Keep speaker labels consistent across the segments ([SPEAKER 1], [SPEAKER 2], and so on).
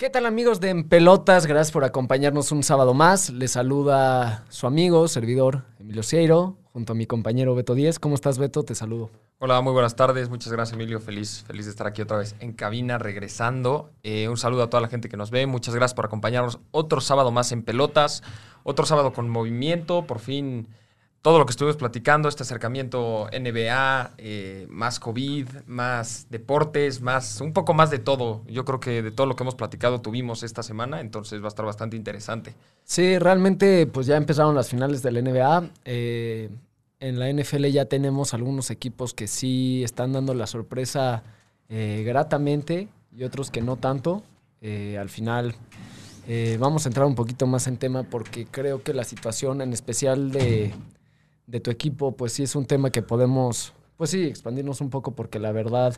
[SPEAKER 1] ¿Qué tal amigos de En Pelotas? Gracias por acompañarnos un sábado más. Les saluda su amigo, servidor Emilio Cieiro, junto a mi compañero Beto Díez. ¿Cómo estás, Beto? Te saludo.
[SPEAKER 2] Hola, muy buenas tardes. Muchas gracias, Emilio. Feliz, feliz de estar aquí otra vez en cabina, regresando. Eh, un saludo a toda la gente que nos ve. Muchas gracias por acompañarnos otro sábado más en Pelotas. Otro sábado con movimiento. Por fin todo lo que estuvimos platicando, este acercamiento NBA, eh, más COVID, más deportes, más un poco más de todo. Yo creo que de todo lo que hemos platicado tuvimos esta semana, entonces va a estar bastante interesante.
[SPEAKER 1] Sí, realmente pues ya empezaron las finales del NBA. Eh, en la NFL ya tenemos algunos equipos que sí están dando la sorpresa eh, gratamente y otros que no tanto. al final vamos a entrar un poquito más en tema porque creo que la situación en especial de de tu equipo, pues sí es un tema que podemos, pues sí, expandirnos un poco porque la verdad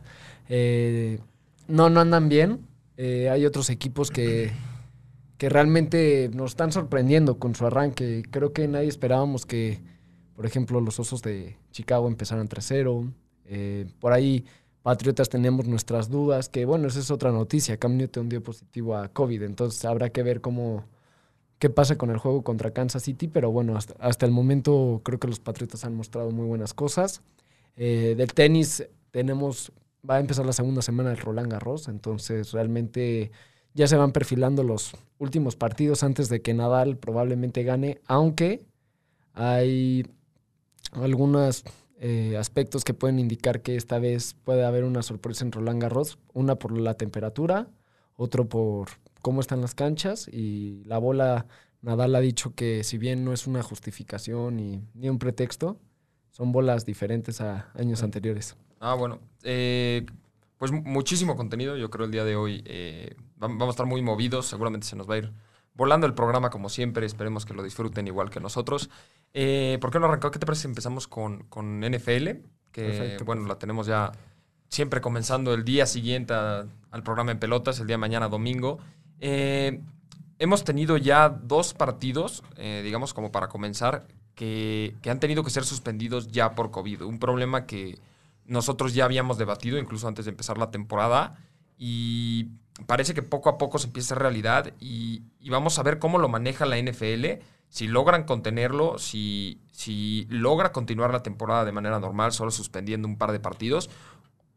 [SPEAKER 1] eh, no, no andan bien. Eh, hay otros equipos que, que realmente nos están sorprendiendo con su arranque. Creo que nadie esperábamos que, por ejemplo, los Osos de Chicago empezaran 3-0. Eh, por ahí, Patriotas tenemos nuestras dudas, que bueno, esa es otra noticia. Cam Newton dio positivo a COVID, entonces habrá que ver cómo qué pasa con el juego contra Kansas City, pero bueno, hasta, el momento creo que los Patriotas han mostrado muy buenas cosas. Eh, del tenis tenemos, va a empezar la segunda semana de Roland Garros, entonces realmente ya se van perfilando los últimos partidos antes de que Nadal probablemente gane, aunque hay algunos eh, aspectos que pueden indicar que esta vez puede haber una sorpresa en Roland Garros, una por la temperatura, otro por cómo están las canchas y la bola, Nadal ha dicho que si bien no es una justificación ni, ni un pretexto, son bolas diferentes a años anteriores.
[SPEAKER 2] Ah, bueno. Eh, pues muchísimo contenido, yo creo el día de hoy eh, vamos a estar muy movidos, seguramente se nos va a ir volando el programa como siempre, esperemos que lo disfruten igual que nosotros. Eh, ¿Por qué no arrancó? ¿Qué te parece si empezamos con, con NFL? Que bueno, la tenemos ya siempre comenzando el día siguiente al programa en pelotas, el día de mañana domingo. Eh, hemos tenido ya dos partidos, eh, digamos como para comenzar, que, han tenido que ser suspendidos ya por COVID. Un problema que nosotros ya habíamos debatido incluso antes de empezar la temporada y parece que poco a poco se empieza a realidad y, vamos a ver cómo lo maneja la NFL, si logran contenerlo, si, si logra continuar la temporada de manera normal, solo suspendiendo un par de partidos,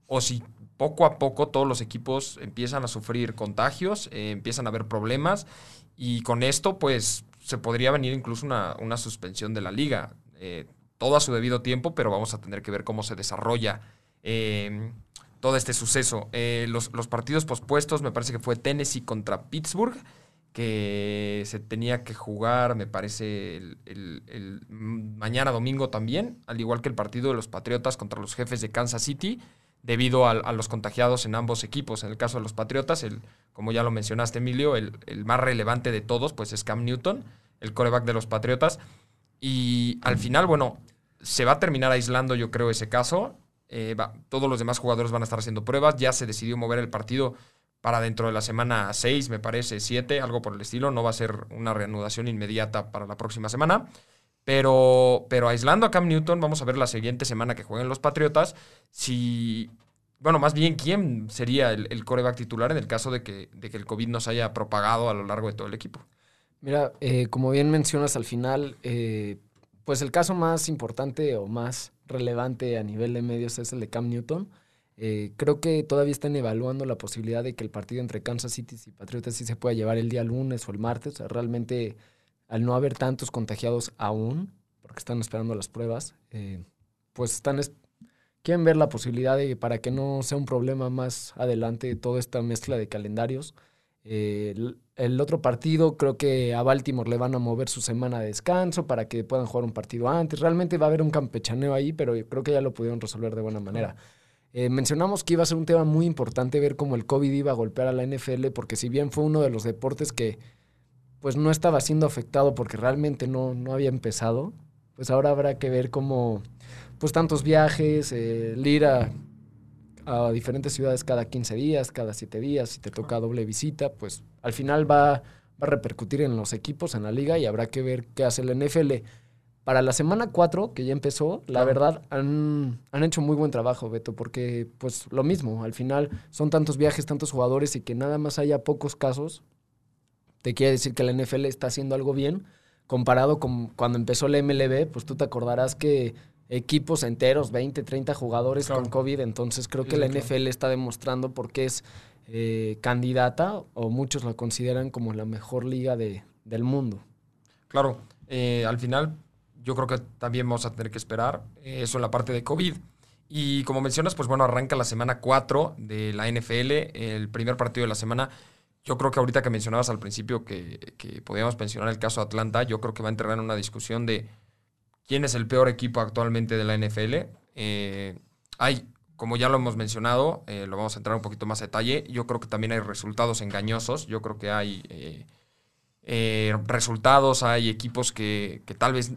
[SPEAKER 2] o si poco a poco todos los equipos empiezan a sufrir contagios, eh, empiezan a haber problemas y con esto pues se podría venir incluso una, suspensión de la liga. Eh, todo a su debido tiempo, pero vamos a tener que ver cómo se desarrolla eh, todo este suceso. Los, partidos pospuestos me parece que fue Tennessee contra Pittsburgh que se tenía que jugar, me parece, el, mañana domingo también, al igual que el partido de los Patriotas contra los jefes de Kansas City debido a, los contagiados en ambos equipos. En el caso de los Patriotas, el, como ya lo mencionaste, Emilio, el, más relevante de todos, pues es Cam Newton, el coreback de los Patriotas. Y al final, bueno, se va a terminar aislando, yo creo, ese caso. Eh, todos los demás jugadores van a estar haciendo pruebas. Ya se decidió mover el partido para dentro de la semana 6, me parece, 7, algo por el estilo. No va a ser una reanudación inmediata para la próxima semana. Pero, pero aislando a Cam Newton, vamos a ver la siguiente semana que jueguen los Patriotas. Si. Bueno, más bien, ¿quién sería el, coreback titular en el caso de que, de que el COVID nos haya propagado a lo largo de todo el equipo?
[SPEAKER 1] Mira, eh, como bien mencionas al final, eh, pues el caso más importante o más relevante a nivel de medios es el de Cam Newton. Eh, creo que todavía están evaluando la posibilidad de que el partido entre Kansas City y Patriotas sí se pueda llevar el día lunes o el martes. O sea, realmente al no haber tantos contagiados aún, porque están esperando las pruebas, eh, pues están quieren ver la posibilidad de para que no sea un problema más adelante toda esta mezcla de calendarios. Eh, el, otro partido creo que a Baltimore le van a mover su semana de descanso para que puedan jugar un partido antes. Realmente va a haber un campechaneo ahí, pero creo que ya lo pudieron resolver de buena manera. Eh, mencionamos que iba a ser un tema muy importante ver cómo el COVID iba a golpear a la NFL, porque si bien fue uno de los deportes que pues no estaba siendo afectado porque realmente no, no había empezado, pues ahora habrá que ver cómo, pues tantos viajes, eh, el ir a, diferentes ciudades cada 15 días, cada 7 días, si te toca doble visita, pues al final va, va a repercutir en los equipos, en la liga y habrá que ver qué hace el NFL. para la semana 4, que ya empezó, la verdad, han, han, hecho muy buen trabajo, Beto, porque pues lo mismo, al final son tantos viajes, tantos jugadores y que nada más haya pocos casos, te quiere decir que la NFL está haciendo algo bien, comparado con cuando empezó la MLB, pues tú te acordarás que equipos enteros, 20, 30 jugadores con COVID, entonces creo que la NFL está demostrando por qué es eh, candidata o muchos la consideran como la mejor liga de, del mundo.
[SPEAKER 2] Claro, eh, al final yo creo que también vamos a tener que esperar eh, eso en la parte de COVID. Y como mencionas, pues bueno, arranca la semana 4 de la NFL, el primer partido de la semana. Yo creo que ahorita que mencionabas al principio que, que podíamos mencionar el caso de Atlanta, yo creo que va a entrar en una discusión de quién es el peor equipo actualmente de la NFL. Eh, hay, como ya lo hemos mencionado, eh, lo vamos a entrar un poquito más a detalle, yo creo que también hay resultados engañosos, yo creo que hay resultados, hay equipos que, que tal vez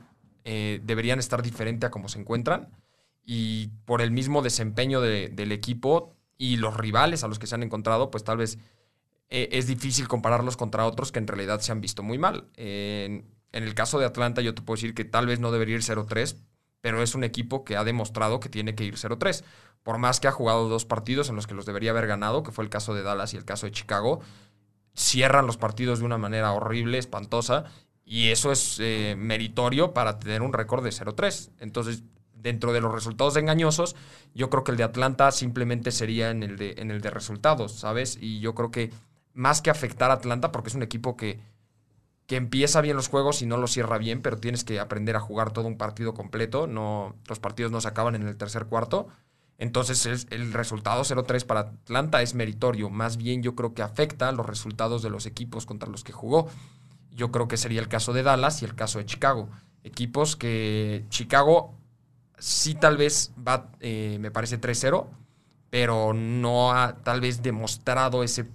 [SPEAKER 2] eh, deberían estar diferente a como se encuentran. Y por el mismo desempeño del equipo y los rivales a los que se han encontrado, pues tal vez eh, es difícil compararlos contra otros que en realidad se han visto muy mal. en, el caso de Atlanta, yo te puedo decir que tal vez no debería ir 0-3, pero es un equipo que ha demostrado que tiene que ir 0-3. Por más que ha jugado dos partidos en los que los debería haber ganado, que fue el caso de Dallas y el caso de Chicago, cierran los partidos de una manera horrible, espantosa, y eso es eh, meritorio para tener un récord de 0-3. Entonces, dentro de los resultados engañosos, yo creo que el de Atlanta simplemente sería en el de, en el de resultados, ¿sabes? Y yo creo que más que afectar a Atlanta, porque es un equipo que, que empieza bien los juegos y no los cierra bien, pero tienes que aprender a jugar todo un partido completo. No, los partidos no se acaban en el tercer cuarto. Entonces el resultado 0-3 para Atlanta es meritorio. Más bien yo creo que afecta los resultados de los equipos contra los que jugó. Yo creo que sería el caso de Dallas y el caso de Chicago. Equipos que Chicago sí tal vez va, eh, me parece 3-0, pero no ha tal vez demostrado ese,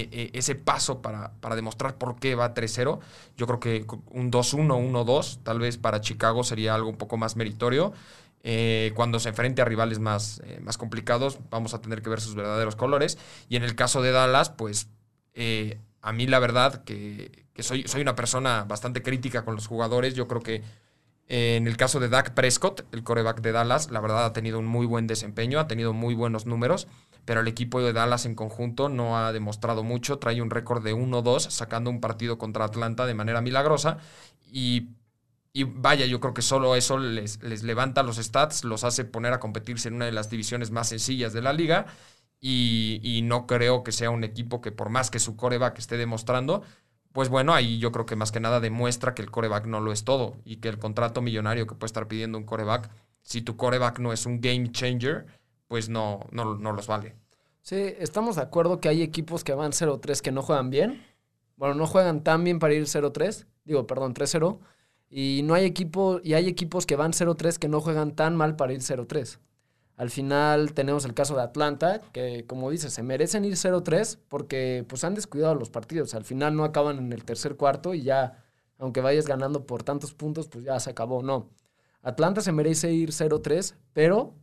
[SPEAKER 2] e, e, ese paso para, para, demostrar por qué va 3-0. Yo creo que un 2-1, 1-2, tal vez para Chicago sería algo un poco más meritorio. Eh, cuando se enfrente a rivales más, eh, más complicados, vamos a tener que ver sus verdaderos colores. Y en el caso de Dallas, pues a mí la verdad que, soy, soy una persona bastante crítica con los jugadores. Yo creo que eh, en el caso de Dak Prescott, el coreback de Dallas, la verdad ha tenido un muy buen desempeño, ha tenido muy buenos números, pero el equipo de Dallas en conjunto no ha demostrado mucho. Trae un récord de 1-2, sacando un partido contra Atlanta de manera milagrosa. Y, y, vaya, yo creo que solo eso les, les levanta los stats, los hace poner a competirse en una de las divisiones más sencillas de la liga y, no creo que sea un equipo que por más que su coreback esté demostrando, pues bueno, ahí yo creo que más que nada demuestra que el coreback no lo es todo y que el contrato millonario que puede estar pidiendo un coreback, si tu coreback no es un game changer, pues no, no, no los vale.
[SPEAKER 1] Sí, estamos de acuerdo que hay equipos que van 0-3 que no juegan bien. Bueno, no juegan tan bien para ir 0-3, digo, perdón, 3-0. Y no hay equipo, y hay equipos que van 0-3 que no juegan tan mal para ir 0-3. Al final tenemos el caso de Atlanta, que como dices, se merecen ir 0-3 porque pues han descuidado los partidos. Al final no acaban en el tercer cuarto y ya, aunque vayas ganando por tantos puntos, pues ya se acabó. No. Atlanta se merece ir 0-3, pero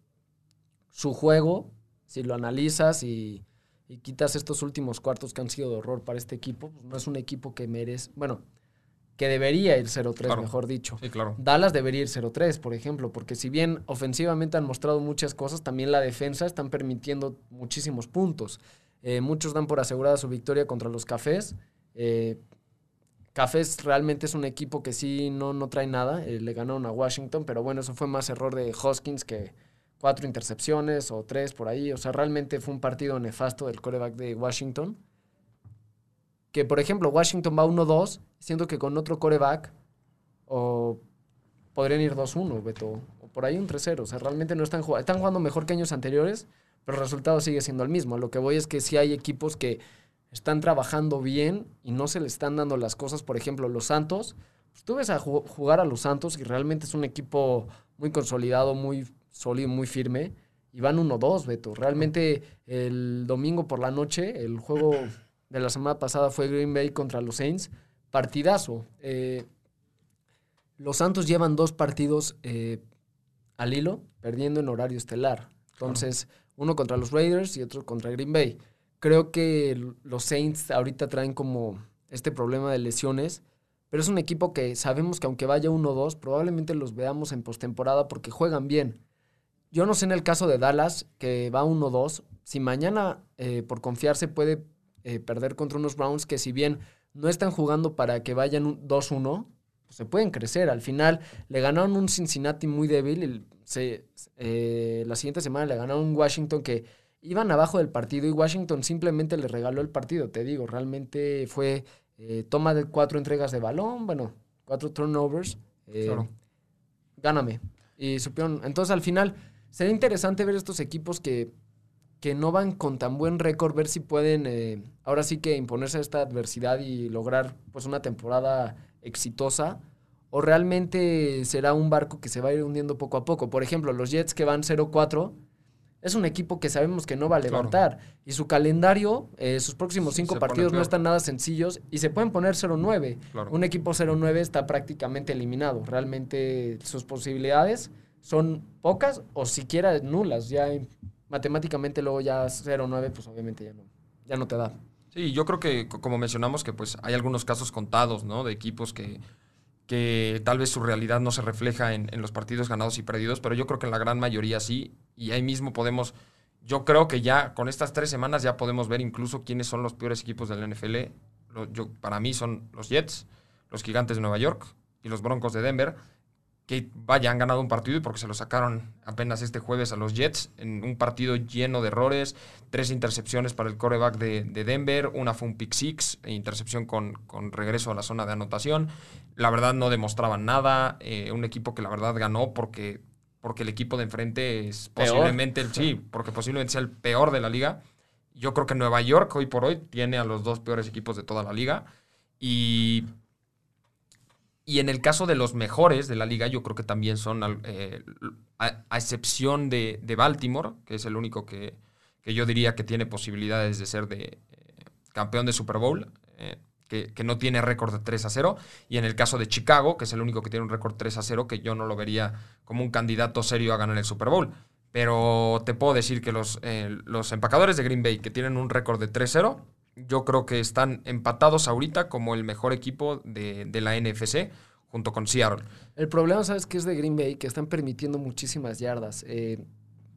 [SPEAKER 1] su juego, si lo analizas y, y, quitas estos últimos cuartos que han sido de horror para este equipo, pues no es un equipo que merece, bueno, que debería ir 0-3, mejor dicho.
[SPEAKER 2] Sí, claro.
[SPEAKER 1] Dallas debería ir 0-3, por ejemplo, porque si bien ofensivamente han mostrado muchas cosas, también la defensa están permitiendo muchísimos puntos. Eh, muchos dan por asegurada su victoria contra los Cafés. Eh, Cafés realmente es un equipo que sí no, no trae nada. Eh, le ganaron a Washington, pero bueno, eso fue más error de Hoskins que cuatro intercepciones o tres por ahí. O sea, realmente fue un partido nefasto del coreback de Washington que, por ejemplo, Washington va 1-2, siento que con otro coreback, o podrían ir 2-1, Beto, o por ahí un 3-0. O sea, realmente no están jugando, están jugando mejor que años anteriores, pero el resultado sigue siendo el mismo. Lo que voy es que sí hay equipos que están trabajando bien y no se le están dando las cosas. Por ejemplo, los Santos, pues tú ves a jugar a los Santos y realmente es un equipo muy consolidado, muy sólido, muy firme. Y van 1-2, Beto. Realmente el domingo por la noche, el juego de la semana pasada fue Green Bay contra los Saints. Partidazo. Eh, los Santos llevan dos partidos eh, al hilo, perdiendo en horario estelar. Entonces, uno contra los Raiders y otro contra Green Bay. Creo que los Saints ahorita traen como este problema de lesiones, pero es un equipo que sabemos que aunque vaya 1-2, probablemente los veamos en postemporada porque juegan bien. Yo no sé en el caso de Dallas, que va 1-2, si mañana eh, por confiarse puede eh, perder contra unos Browns que si bien no están jugando para que vayan 2-1, pues se pueden crecer. Al final le ganaron un Cincinnati muy débil. Se, eh, la siguiente semana le ganaron un Washington que iban abajo del partido y Washington simplemente le regaló el partido. Te digo, realmente fue eh, toma de cuatro entregas de balón, bueno, cuatro turnovers. Eh, Gáname. Y supieron. Entonces al final sería interesante ver estos equipos que, que no van con tan buen récord, ver si pueden eh, ahora sí que imponerse a esta adversidad y lograr pues una temporada exitosa. O realmente será un barco que se va a ir hundiendo poco a poco. Por ejemplo, los Jets que van 0-4 es un equipo que sabemos que no va a levantar. Y su calendario, eh, sus próximos cinco partidos no están nada sencillos y se pueden poner 0-9. Un equipo 0-9 está prácticamente eliminado. Realmente sus posibilidades son pocas o siquiera nulas. Ya matemáticamente luego ya 0-9, pues obviamente ya no, ya no te da.
[SPEAKER 2] Sí, yo creo que como mencionamos que pues hay algunos casos contados, ¿no? De equipos que que tal vez su realidad no se refleja en, los partidos ganados y perdidos, pero yo creo que en la gran mayoría sí, y ahí mismo podemos, yo creo que ya con estas tres semanas ya podemos ver incluso quiénes son los peores equipos del NFL. yo, para mí son los Jets, los Gigantes de Nueva York y los Broncos de Denver que vaya, han ganado un partido y porque se lo sacaron apenas este jueves a los Jets en un partido lleno de errores, tres intercepciones para el coreback de, Denver, una fue un pick six, e intercepción con, con, regreso a la zona de anotación. La verdad no demostraban nada, eh, un equipo que la verdad ganó porque, porque el equipo de enfrente es posiblemente el, sí, porque posiblemente sea el peor de la liga. Yo creo que Nueva York hoy por hoy tiene a los dos peores equipos de toda la liga y y en el caso de los mejores de la liga, yo creo que también son, eh, a, excepción de, Baltimore, que es el único que, yo diría que tiene posibilidades de ser de eh, campeón de Super Bowl, eh, que, no tiene récord de 3 a 0. Y en el caso de Chicago, que es el único que tiene un récord 3 a 0, que yo no lo vería como un candidato serio a ganar el Super Bowl. Pero te puedo decir que los, los empacadores de Green Bay, que tienen un récord de 3 a 0, yo creo que están empatados ahorita como el mejor equipo de, la NFC junto con Seattle.
[SPEAKER 1] El problema, ¿sabes qué es de Green Bay? Que están permitiendo muchísimas yardas. Eh,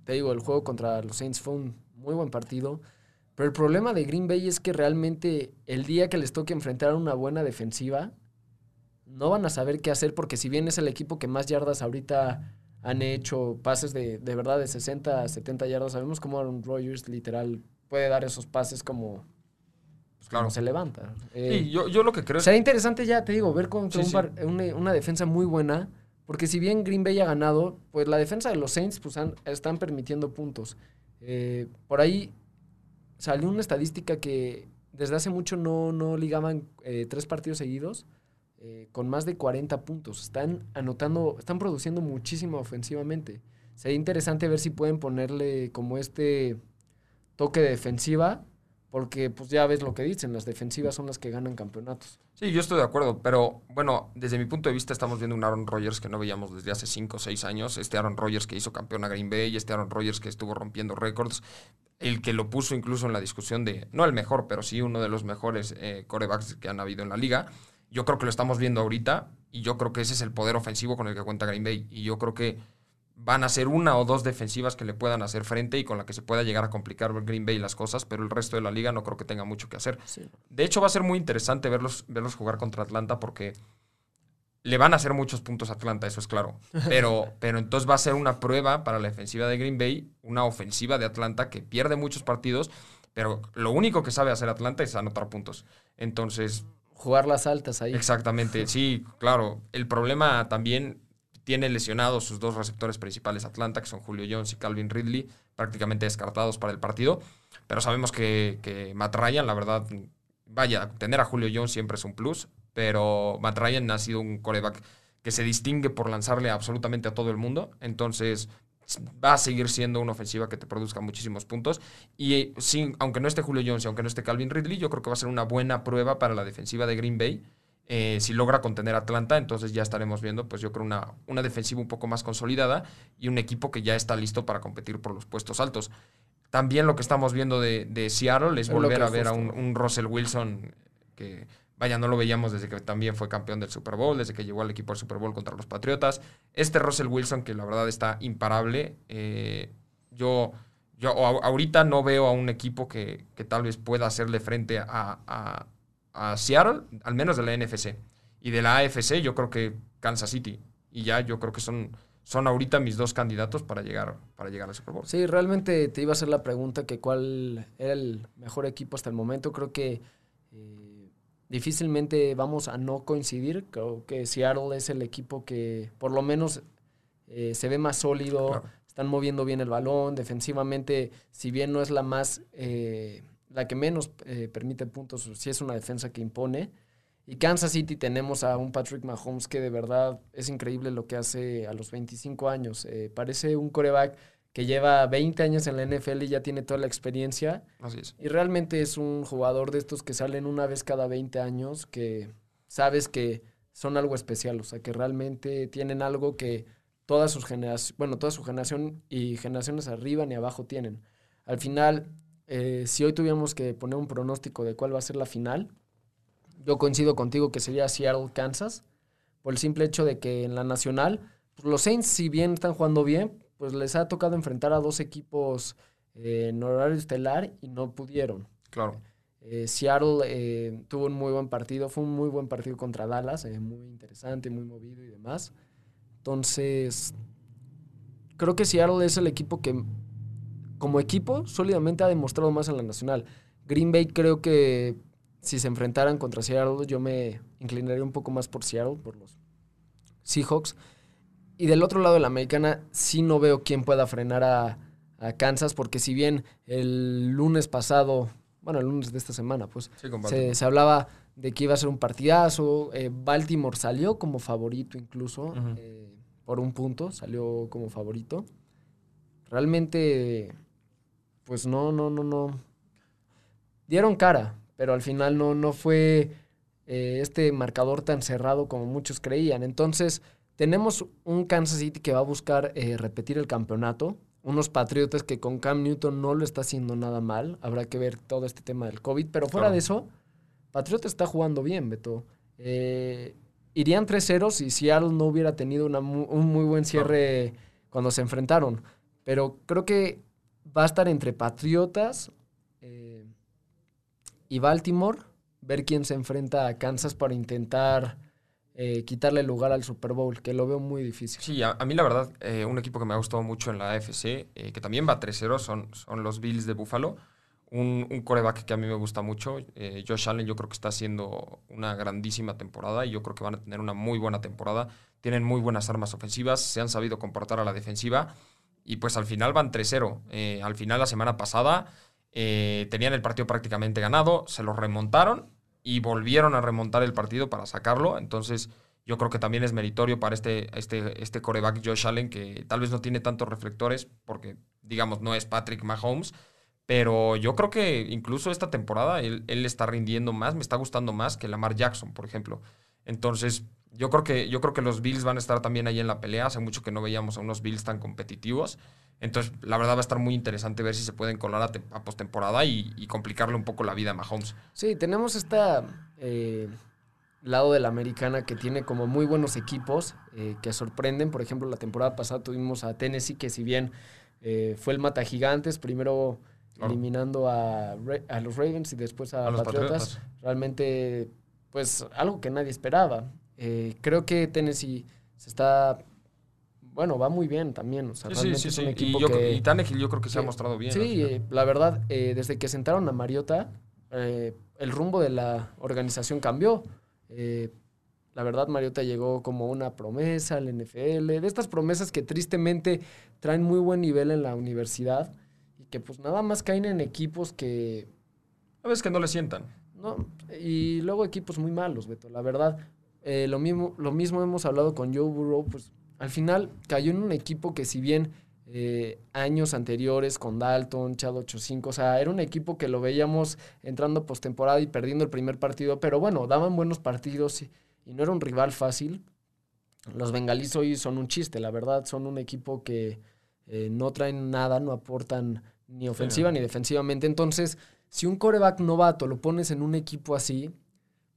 [SPEAKER 1] te digo, el juego contra los Saints fue un muy buen partido. Pero el problema de Green Bay es que realmente el día que les toque enfrentar una buena defensiva, no van a saber qué hacer porque si bien es el equipo que más yardas ahorita han hecho, pases de, de verdad de 60 a 70 yardas, sabemos cómo Aaron Rodgers literal puede dar esos pases como pues, claro. se levanta.
[SPEAKER 2] Eh, yo, yo, lo que creo
[SPEAKER 1] Sería interesante ya, te digo, ver con una, defensa muy buena, porque si bien Green Bay ha ganado, pues la defensa de los Saints pues, están permitiendo puntos. Eh, por ahí salió una estadística que desde hace mucho no, no ligaban eh, tres partidos seguidos con más de 40 puntos. Están anotando, están produciendo muchísimo ofensivamente. Sería interesante ver si pueden ponerle como este toque de defensiva porque pues ya ves lo que dicen, las defensivas son las que ganan campeonatos.
[SPEAKER 2] Sí, yo estoy de acuerdo, pero bueno, desde mi punto de vista estamos viendo un Aaron Rodgers que no veíamos desde hace 5 o 6 años, este Aaron Rodgers que hizo campeón a Green Bay, este Aaron Rodgers que estuvo rompiendo récords, el que lo puso incluso en la discusión de, no el mejor, pero sí uno de los mejores eh, corebacks que han habido en la liga. Yo creo que lo estamos viendo ahorita y yo creo que ese es el poder ofensivo con el que cuenta Green Bay y yo creo que van a ser una o dos defensivas que le puedan hacer frente y con la que se pueda llegar a complicar Green Bay las cosas, pero el resto de la liga no creo que tenga mucho que hacer. De hecho, va a ser muy interesante verlos, verlos jugar contra Atlanta porque le van a hacer muchos puntos a Atlanta, eso es claro. Pero, pero entonces va a ser una prueba para la defensiva de Green Bay, una ofensiva de Atlanta que pierde muchos partidos, pero lo único que sabe hacer Atlanta es anotar puntos. Entonces...
[SPEAKER 1] Jugar las altas ahí.
[SPEAKER 2] Exactamente, sí, claro. El problema también tiene lesionados sus dos receptores principales Atlanta, que son Julio Jones y Calvin Ridley, prácticamente descartados para el partido. Pero sabemos que, que Matt Ryan, la verdad, vaya, tener a Julio Jones siempre es un plus, pero Matt Ryan ha sido un coreback que se distingue por lanzarle absolutamente a todo el mundo. Entonces, va a seguir siendo una ofensiva que te produzca muchísimos puntos. Y sin, aunque no esté Julio Jones y aunque no esté Calvin Ridley, yo creo que va a ser una buena prueba para la defensiva de Green Bay eh, si logra contener a Atlanta, entonces ya estaremos viendo, pues yo creo, una, una defensiva un poco más consolidada y un equipo que ya está listo para competir por los puestos altos. También lo que estamos viendo de, Seattle es volver a ver a un, Russell Wilson que Vaya, no lo veíamos desde que también fue campeón del Super Bowl, desde que llegó al equipo del Super Bowl contra los Patriotas. Este Russell Wilson, que la verdad está imparable. Eh, yo, yo ahorita no veo a un equipo que, tal vez pueda hacerle frente a, a, Seattle, al menos de la NFC. Y de la AFC, yo creo que Kansas City. Y ya yo creo que son, son ahorita mis dos candidatos para llegar, para llegar al Super Bowl.
[SPEAKER 1] Sí, realmente te iba a hacer la pregunta que cuál era el mejor equipo hasta el momento. Creo que eh, difícilmente vamos a no coincidir. Creo que Seattle es el equipo que por lo menos eh, se ve más sólido, están moviendo bien el balón, defensivamente, si bien no es la más, eh, la que menos permite puntos, sí es una defensa que impone. Y Kansas City tenemos a un Patrick Mahomes que de verdad es increíble lo que hace a los 25 años. Eh, parece un coreback que lleva 20 años en la NFL y ya tiene toda la experiencia.
[SPEAKER 2] Así es.
[SPEAKER 1] Y realmente es un jugador de estos que salen una vez cada 20 años, que sabes que son algo especial, o sea, que realmente tienen algo que todas sus generaciones, bueno, toda su generación y generaciones arriba ni abajo tienen. Al final, eh, si hoy tuviéramos que poner un pronóstico de cuál va a ser la final, yo coincido contigo que sería Seattle, Kansas, por el simple hecho de que en la nacional, pues, los Saints, si bien están jugando bien, pues les ha tocado enfrentar a dos equipos eh, en horario estelar y no pudieron.
[SPEAKER 2] Claro.
[SPEAKER 1] Eh, Seattle eh, tuvo un muy buen partido, fue un muy buen partido contra Dallas, muy interesante, muy movido y demás. Entonces, creo que Seattle es el equipo que, como equipo, sólidamente ha demostrado más en la nacional. Green Bay creo que si se enfrentaran contra Seattle, yo me inclinaría un poco más por Seattle, por los Seahawks. Y del otro lado de la americana, sí no veo quién pueda frenar a, Kansas, porque si bien el lunes pasado, bueno, el lunes de esta semana, pues se, hablaba de que iba a ser un partidazo. Eh, Baltimore salió como favorito incluso, eh, por un punto, salió como favorito. Realmente, pues no, no, no, no. Dieron cara, pero al final no, no fue eh, este marcador tan cerrado como muchos creían. Entonces, tenemos un Kansas City que va a buscar eh, repetir el campeonato, unos Patriotas que con Cam Newton no lo está haciendo nada mal, habrá que ver todo este tema del COVID, pero fuera de eso, Patriotas está jugando bien, Beto. Eh, irían 3-0 si Seattle no hubiera tenido un muy buen cierre cuando se enfrentaron, pero creo que va a estar entre Patriotas, y Baltimore, ver quién se enfrenta a Kansas para intentar eh, quitarle lugar al Super Bowl, que lo veo muy difícil.
[SPEAKER 2] Sí, a, mí la verdad, eh, un equipo que me ha gustado mucho en la AFC, eh, que también va 3-0, son, son los Bills de Buffalo. Un, un, coreback que a mí me gusta mucho, Josh Allen, yo creo que está haciendo una grandísima temporada y yo creo que van a tener una muy buena temporada. Tienen muy buenas armas ofensivas, se han sabido comportar a la defensiva y pues al final van 3-0. al final la semana pasada eh, tenían el partido prácticamente ganado, se lo remontaron y volvieron a remontar el partido para sacarlo. Entonces, yo creo que también es meritorio para este, este, este coreback Josh Allen, que tal vez no tiene tantos reflectores, porque, digamos, no es Patrick Mahomes. Pero yo creo que incluso esta temporada él, él está rindiendo más, me está gustando más que Lamar Jackson, por ejemplo. Entonces, yo creo que, yo creo que los Bills van a estar también ahí en la pelea. Hace mucho que no veíamos a unos Bills tan competitivos. Entonces, la verdad va a estar muy interesante ver si se pueden colar a, postemporada y, complicarle un poco la vida a Mahomes.
[SPEAKER 1] Sí, tenemos este lado de la americana que tiene como muy buenos equipos eh, que sorprenden. Por ejemplo, la temporada pasada tuvimos a Tennessee, que si bien eh, fue el mata gigantes, primero eliminando a, a, los Ravens y después a, los Patriotas, realmente, pues algo que nadie esperaba. Creo que Tennessee se está bueno, va muy bien también. O sea, sí, sí, sí,
[SPEAKER 2] y, yo, y Tannehill yo creo que se ha mostrado bien.
[SPEAKER 1] Sí, eh, la verdad, eh, desde que sentaron a Mariota, eh, el rumbo de la organización cambió. la verdad, Mariota llegó como una promesa al NFL, de estas promesas que tristemente traen muy buen nivel en la universidad y que pues nada más caen en equipos que...
[SPEAKER 2] A veces que no le sientan.
[SPEAKER 1] No, y luego equipos muy malos, Beto. La verdad, lo, mismo, lo mismo hemos hablado con Joe Burrow, pues al final cayó en un equipo que si bien eh, años anteriores con Dalton, Chad 8-5, o sea, era un equipo que lo veíamos entrando postemporada y perdiendo el primer partido, pero bueno, daban buenos partidos y, no era un rival fácil. Los bengalíes hoy son un chiste, la verdad, son un equipo que eh, no traen nada, no aportan ni ofensiva ni defensivamente. Entonces, si un coreback novato lo pones en un equipo así,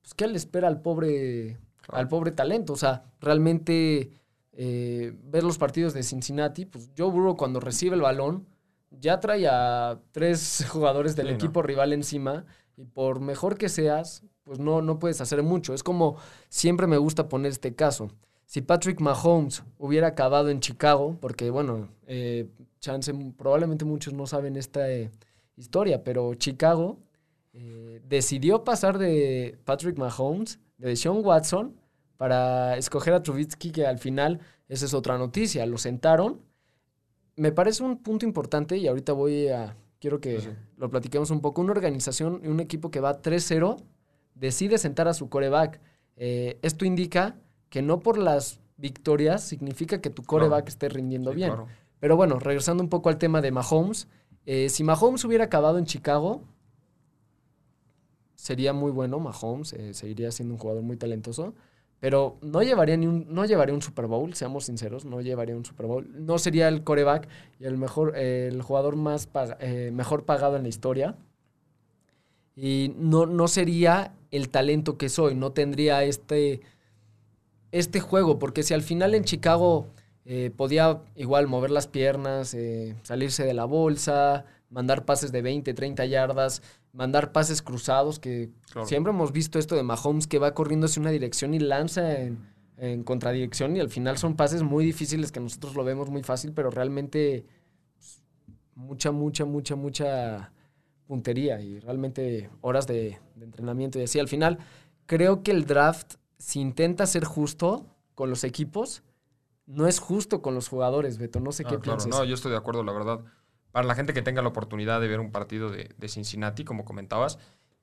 [SPEAKER 1] pues, ¿qué le espera al pobre, al pobre talento? O sea, realmente eh, ver los partidos de Cincinnati, pues Joe Burrow cuando recibe el balón ya trae a tres jugadores del
[SPEAKER 2] Sí, no.
[SPEAKER 1] equipo rival encima y por mejor que seas, pues no, no puedes hacer mucho. Es como siempre me gusta poner este caso. Si Patrick Mahomes hubiera acabado en Chicago, porque bueno, eh, chance, probablemente muchos no saben esta eh, historia, pero Chicago eh, decidió pasar de Patrick Mahomes, de Sean Watson, para escoger a Trubisky, que al final, esa es otra noticia, lo sentaron. Me parece un punto importante y ahorita voy a, quiero que
[SPEAKER 2] Sí,
[SPEAKER 1] lo platiquemos un poco, una organización y un equipo que va 3-0 decide sentar a su coreback. Eh, esto indica que no por las victorias significa que tu coreback esté rindiendo
[SPEAKER 2] Sí,
[SPEAKER 1] bien.
[SPEAKER 2] claro.
[SPEAKER 1] Pero bueno, regresando un poco al tema de Mahomes, eh, si Mahomes hubiera acabado en Chicago, sería muy bueno Mahomes, eh, seguiría siendo un jugador muy talentoso, pero no llevaría ni un, no un Super Bowl, seamos sinceros, no llevaría un Super Bowl, no sería el coreback y el mejor, el jugador más eh, mejor pagado en la historia. Y no, no sería el talento que soy, no tendría este, este juego, porque si al final en Chicago eh, podía igual mover las piernas, eh, salirse de la bolsa, mandar pases de 20, 30 yardas, mandar pases cruzados, que
[SPEAKER 2] Claro.
[SPEAKER 1] siempre hemos visto esto de Mahomes que va corriendo hacia una dirección y lanza en, en contradirección y al final son pases muy difíciles que nosotros lo vemos muy fácil, pero realmente pues, mucha, mucha, mucha, mucha puntería y realmente horas de, de entrenamiento y así. Al final, creo que el draft, si intenta ser justo con los equipos, no es justo con los jugadores, Beto. No sé
[SPEAKER 2] Ah,
[SPEAKER 1] qué
[SPEAKER 2] claro,
[SPEAKER 1] piensas.
[SPEAKER 2] no, yo estoy de acuerdo, la verdad. Para la gente que tenga la oportunidad de ver un partido de, Cincinnati, como comentabas,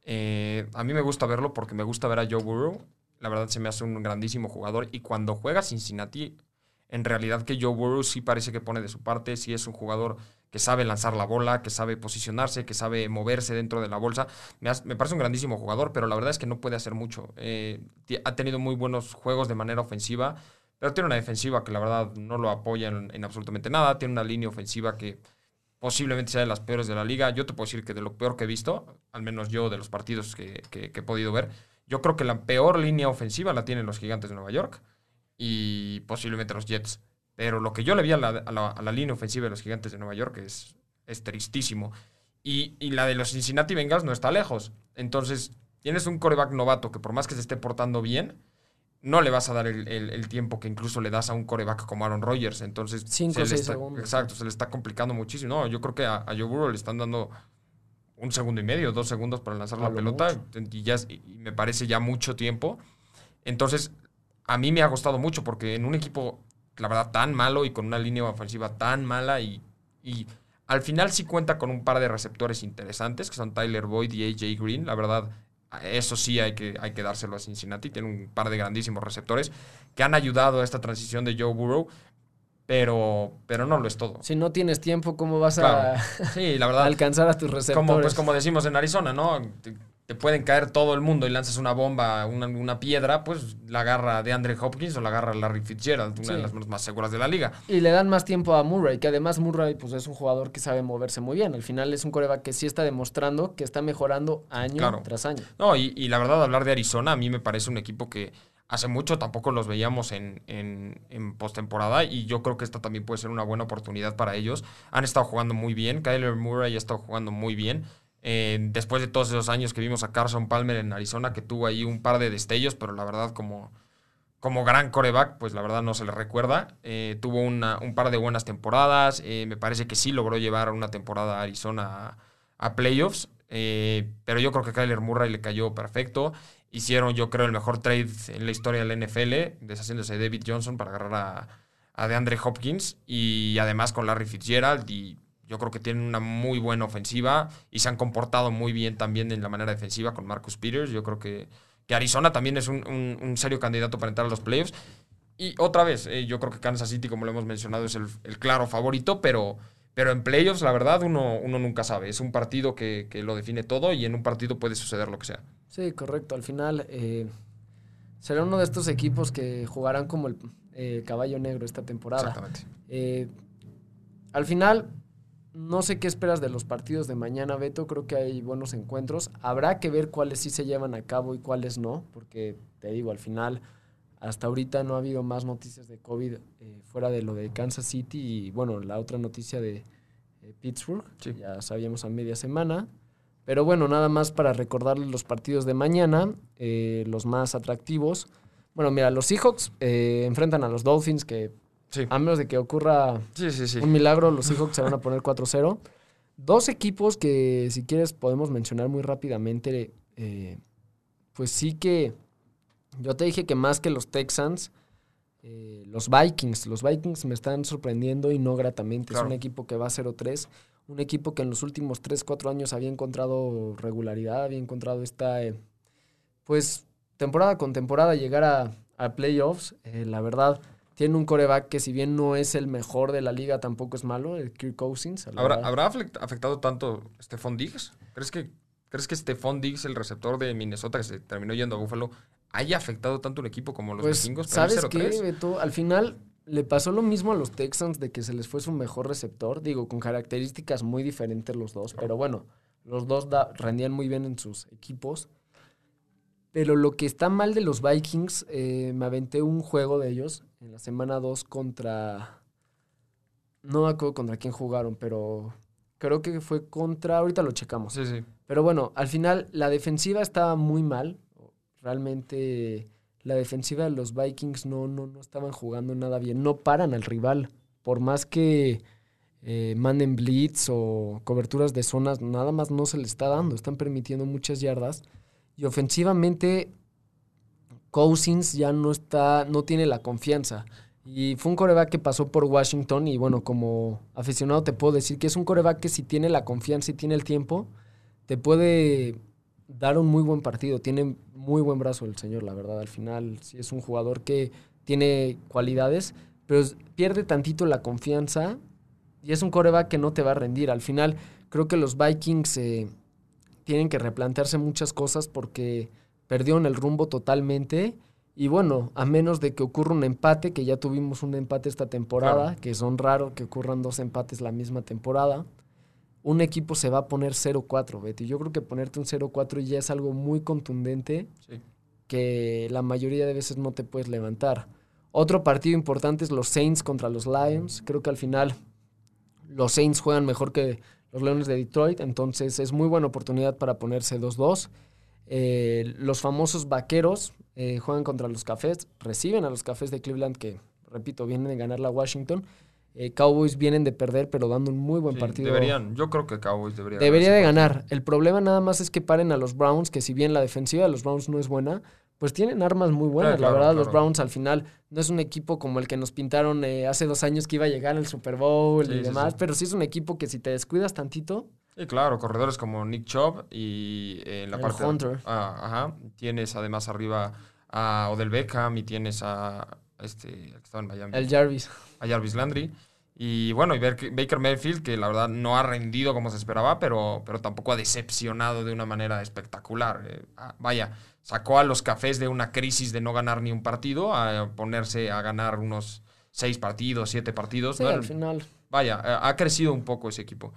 [SPEAKER 2] eh, a mí me gusta verlo porque me gusta ver a Joe Burrow. La verdad se me hace un grandísimo jugador. Y cuando juega Cincinnati, en realidad que Joe Burrow sí parece que pone de su parte, sí es un jugador que sabe lanzar la bola, que sabe posicionarse, que sabe moverse dentro de la bolsa. Me, parece un grandísimo jugador, pero la verdad es que no puede hacer mucho. Eh, ha tenido muy buenos juegos de manera ofensiva, pero tiene una defensiva que la verdad no lo apoya en absolutamente nada. Tiene una línea ofensiva que posiblemente sea de las peores de la liga. Yo te puedo decir que de lo peor que he visto, al menos yo de los partidos que, he podido ver, yo creo que la peor línea ofensiva la tienen los gigantes de Nueva York y posiblemente los Jets. Pero lo que yo le vi a la, línea ofensiva de los gigantes de Nueva York es, tristísimo. Y, y la de los Cincinnati Bengals no está lejos. Entonces, tienes un coreback novato que por más que se esté portando bien, no le vas a dar el, el- el tiempo que incluso le das a un coreback como Aaron Rodgers. Entonces,
[SPEAKER 1] Cinco
[SPEAKER 2] se
[SPEAKER 1] o
[SPEAKER 2] le
[SPEAKER 1] seis
[SPEAKER 2] está-
[SPEAKER 1] segundos.
[SPEAKER 2] Exacto, se le está complicando muchísimo. No, yo creo que a, a Joe Burrow le están dando un segundo y medio, dos segundos para lanzar la
[SPEAKER 1] lo
[SPEAKER 2] pelota. Y, ya, y me parece ya mucho tiempo. Entonces, a mí me ha costado mucho porque en un equipo, la verdad, tan malo y con una línea ofensiva tan mala y, y al final sí cuenta con un par de receptores interesantes, que son Tyler Boyd y AJ Green. La verdad, eso sí hay que, hay que dárselo a Cincinnati. Tiene un par de grandísimos receptores que han ayudado a esta transición de Joe Burrow, pero, pero no lo es todo.
[SPEAKER 1] Si no tienes tiempo, ¿cómo vas
[SPEAKER 2] Claro.
[SPEAKER 1] a
[SPEAKER 2] Sí, la verdad.
[SPEAKER 1] alcanzar a tus receptores?
[SPEAKER 2] Como, pues, como decimos en Arizona, ¿no? Te, pueden caer todo el mundo y lanzas una bomba, una, una piedra, pues la agarra de Andre Hopkins o la agarra Larry Fitzgerald, una
[SPEAKER 1] Sí.
[SPEAKER 2] de las manos más seguras de la liga.
[SPEAKER 1] Y le dan más tiempo a Murray, que además Murray pues, es un jugador que sabe moverse muy bien. Al final es un coreback que sí está demostrando que está mejorando año
[SPEAKER 2] Claro.
[SPEAKER 1] tras año.
[SPEAKER 2] No, y, y la verdad, hablar de Arizona, a mí me parece un equipo que hace mucho tampoco los veíamos en, en, en postemporada y yo creo que esta también puede ser una buena oportunidad para ellos. Han estado jugando muy bien, Kyler Murray ha estado jugando muy bien. Eh, después de todos esos años que vimos a Carson Palmer en Arizona, que tuvo ahí un par de destellos, pero la verdad como, como gran coreback, pues la verdad no se le recuerda. Eh, tuvo un par de buenas temporadas, eh, me parece que sí logró llevar una temporada a Arizona a, playoffs, pero yo creo que Kyler Murray le cayó perfecto. Hicieron, yo creo, el mejor trade en la historia de la NFL, deshaciéndose de David Johnson para agarrar a, a DeAndre Hopkins y además con Larry Fitzgerald y yo creo que tienen una muy buena ofensiva y se han comportado muy bien también en la manera defensiva con Marcus Peters. Yo creo que, que Arizona también es un, un- un serio candidato para entrar a los playoffs. Y otra vez, eh, yo creo que Kansas City, como lo hemos mencionado, es el, el claro favorito, pero, pero en playoffs, la verdad, uno, uno nunca sabe. Es un partido que, que lo define todo y en un partido puede suceder lo que sea.
[SPEAKER 1] Sí, correcto. Al final eh, será uno de estos equipos que jugarán como el eh, caballo negro esta temporada.
[SPEAKER 2] Exactamente.
[SPEAKER 1] Al final, no sé qué esperas de los partidos de mañana, Beto. Creo que hay buenos encuentros. Habrá que ver cuáles sí se llevan a cabo y cuáles no, porque te digo, al final, hasta ahorita no ha habido más noticias de COVID eh, fuera de lo de Kansas City y, bueno, la otra noticia de eh, Pittsburgh. Ya sabíamos a media semana. Pero bueno, nada más para recordarles los partidos de mañana, eh, los más atractivos. Bueno, mira, los Seahawks enfrentan a los Dolphins, que a menos de que ocurra un milagro, los Seahawks se van a poner 4-0. Dos equipos que, si quieres, podemos mencionar muy rápidamente. Eh, pues sí que. Yo te dije que más que los Texans, eh, los Vikings. Los Vikings me están sorprendiendo y no gratamente. Es un equipo que va a 0-3. Un equipo que en los últimos 3-4 años había encontrado regularidad, había encontrado esta. Eh, pues temporada con temporada llegar a, a playoffs. la verdad tiene un coreback que si bien no es el mejor de la liga, tampoco es malo, el Kirk Cousins.
[SPEAKER 2] ¿Habrá, ¿Habrá, afectado tanto Stephon Diggs? ¿Crees que, ¿Crees que Stephon Diggs, el receptor de Minnesota que se terminó yendo a Buffalo, haya afectado tanto un equipo como los pues, vikingos?
[SPEAKER 1] ¿Sabes qué, Beto? Al final le pasó lo mismo a los Texans de que se les fue su mejor receptor. Digo, con características muy diferentes los dos. Pero bueno, los dos rendían muy bien en sus equipos. Pero lo que está mal de los Vikings, eh, me aventé un juego de ellos en la semana 2 contra... No me acuerdo contra quién jugaron, pero creo que fue contra... Ahorita lo checamos.
[SPEAKER 2] Sí, sí.
[SPEAKER 1] Pero bueno, al final la defensiva estaba muy mal. Realmente la defensiva de los Vikings no, no, no estaban jugando nada bien. No paran al rival. Por más que eh, manden blitz o coberturas de zonas, nada más no se le está dando. Están permitiendo muchas yardas. Y ofensivamente, Cousins ya no está, no tiene la confianza. Y fue un coreback que pasó por Washington y bueno, como aficionado te puedo decir que es un coreback que si tiene la confianza y tiene el tiempo, te puede dar un muy buen partido. Tiene muy buen brazo el señor, la verdad. Al final sí es un jugador que tiene cualidades, pero pierde tantito la confianza y es un coreback que no te va a rendir. Al final creo que los Vikings... Eh, tienen que replantearse muchas cosas porque perdieron el rumbo totalmente. Y bueno, a menos de que ocurra un empate, que ya tuvimos un empate esta temporada, que son raros que ocurran dos empates la misma temporada, un equipo se va a poner 0-4, Betty. Yo creo que ponerte un 0-4 ya es algo muy contundente que la mayoría de veces no te puedes levantar. Otro partido importante es los Saints contra los Lions. Creo que al final los Saints juegan mejor que los Leones de Detroit, entonces es muy buena oportunidad para ponerse 2-2. Eh, los famosos vaqueros eh, juegan contra los cafés, reciben a los cafés de Cleveland que, repito, vienen de ganar la Washington. Eh, Cowboys vienen de perder, pero dando un muy buen partido.
[SPEAKER 2] Deberían, yo creo que Cowboys debería
[SPEAKER 1] Debería de ganar. El problema nada más es que paren a los Browns, que si bien la defensiva de los Browns no es buena, pues tienen armas muy buenas. la verdad, los Browns al final no es un equipo como el que nos pintaron eh, hace dos años que iba a llegar al Super Bowl y demás, pero sí es un equipo que si te descuidas tantito.
[SPEAKER 2] Sí, claro, corredores como Nick Chubb y eh, en la parte.
[SPEAKER 1] Hunter.
[SPEAKER 2] Ah, ajá. Tienes además arriba a Odell Beckham y tienes a este que estaba en Miami.
[SPEAKER 1] El Jarvis.
[SPEAKER 2] A Jarvis Landry. Y bueno, y Baker Mayfield, que la verdad no ha rendido como se esperaba, pero, pero tampoco ha decepcionado de una manera espectacular. Eh, ah, vaya, sacó a los cafés de una crisis de no ganar ni un partido a ponerse a ganar unos seis partidos, siete partidos.
[SPEAKER 1] Sí, al final.
[SPEAKER 2] Vaya, ha crecido un poco ese equipo.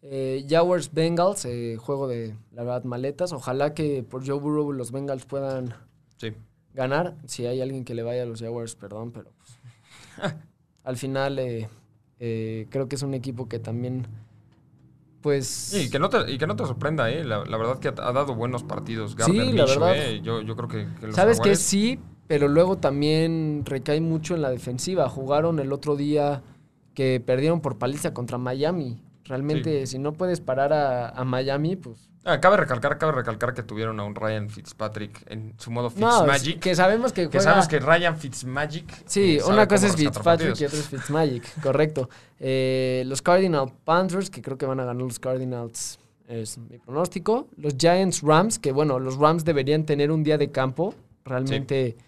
[SPEAKER 1] Eh, Jaguars Bengals, eh, juego de la verdad maletas. Ojalá que por Joe Burrow los Bengals puedan ganar. Si hay alguien que le vaya a los Jaguars, perdón, pero pues, al final eh, creo que es un equipo que también, pues...
[SPEAKER 2] y, que no te, y que no te sorprenda, ¿eh? La, verdad que ha, dado buenos partidos.
[SPEAKER 1] sí, la verdad.
[SPEAKER 2] Eh, yo, creo que...
[SPEAKER 1] ¿Sabes que Sí, pero luego también recae mucho en la defensiva. Jugaron el otro día que perdieron por paliza contra Miami. Realmente, si no puedes parar a Miami, pues
[SPEAKER 2] Ah, cabe recalcar, cabe recalcar que tuvieron a un Ryan Fitzpatrick en su modo Fitzmagic.
[SPEAKER 1] que sabemos que
[SPEAKER 2] Que sabemos que Ryan Fitzmagic...
[SPEAKER 1] Sí, eh, una cosa es Fitzpatrick y otra es Fitzmagic, correcto. Eh, los Cardinal Panthers, que creo que van a ganar los Cardinals, es mi pronóstico. Los Giants Rams, que bueno, los Rams deberían tener un día de campo. Realmente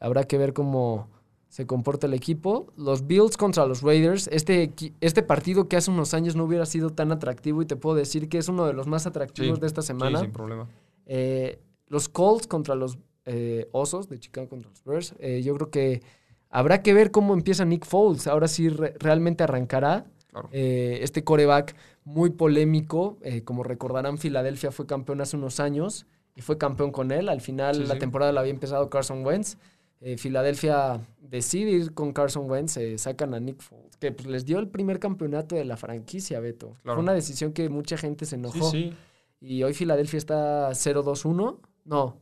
[SPEAKER 1] habrá que ver cómo se comporta el equipo. Los Bills contra los Raiders. Este, este partido que hace unos años no hubiera sido tan atractivo y te puedo decir que es uno de los más atractivos de esta semana.
[SPEAKER 2] Sí, sin problema.
[SPEAKER 1] Eh, los Colts contra los eh, Osos de Chicago contra los Bears. Eh, yo creo que habrá que ver cómo empieza Nick Foles. Ahora sí realmente arrancará.
[SPEAKER 2] Claro.
[SPEAKER 1] Este coreback muy polémico, como recordarán, Filadelfia fue campeón hace unos años y fue campeón con él. Al final
[SPEAKER 2] Sí,
[SPEAKER 1] la temporada la había empezado Carson Wentz. Eh, Filadelfia decide ir con Carson Wentz, eh, sacan a Nick Foles, que pues, les dio el primer campeonato de la franquicia, Beto.
[SPEAKER 2] Claro.
[SPEAKER 1] Fue una decisión que mucha gente se enojó.
[SPEAKER 2] sí.
[SPEAKER 1] Y hoy Filadelfia está 0-2-1. No,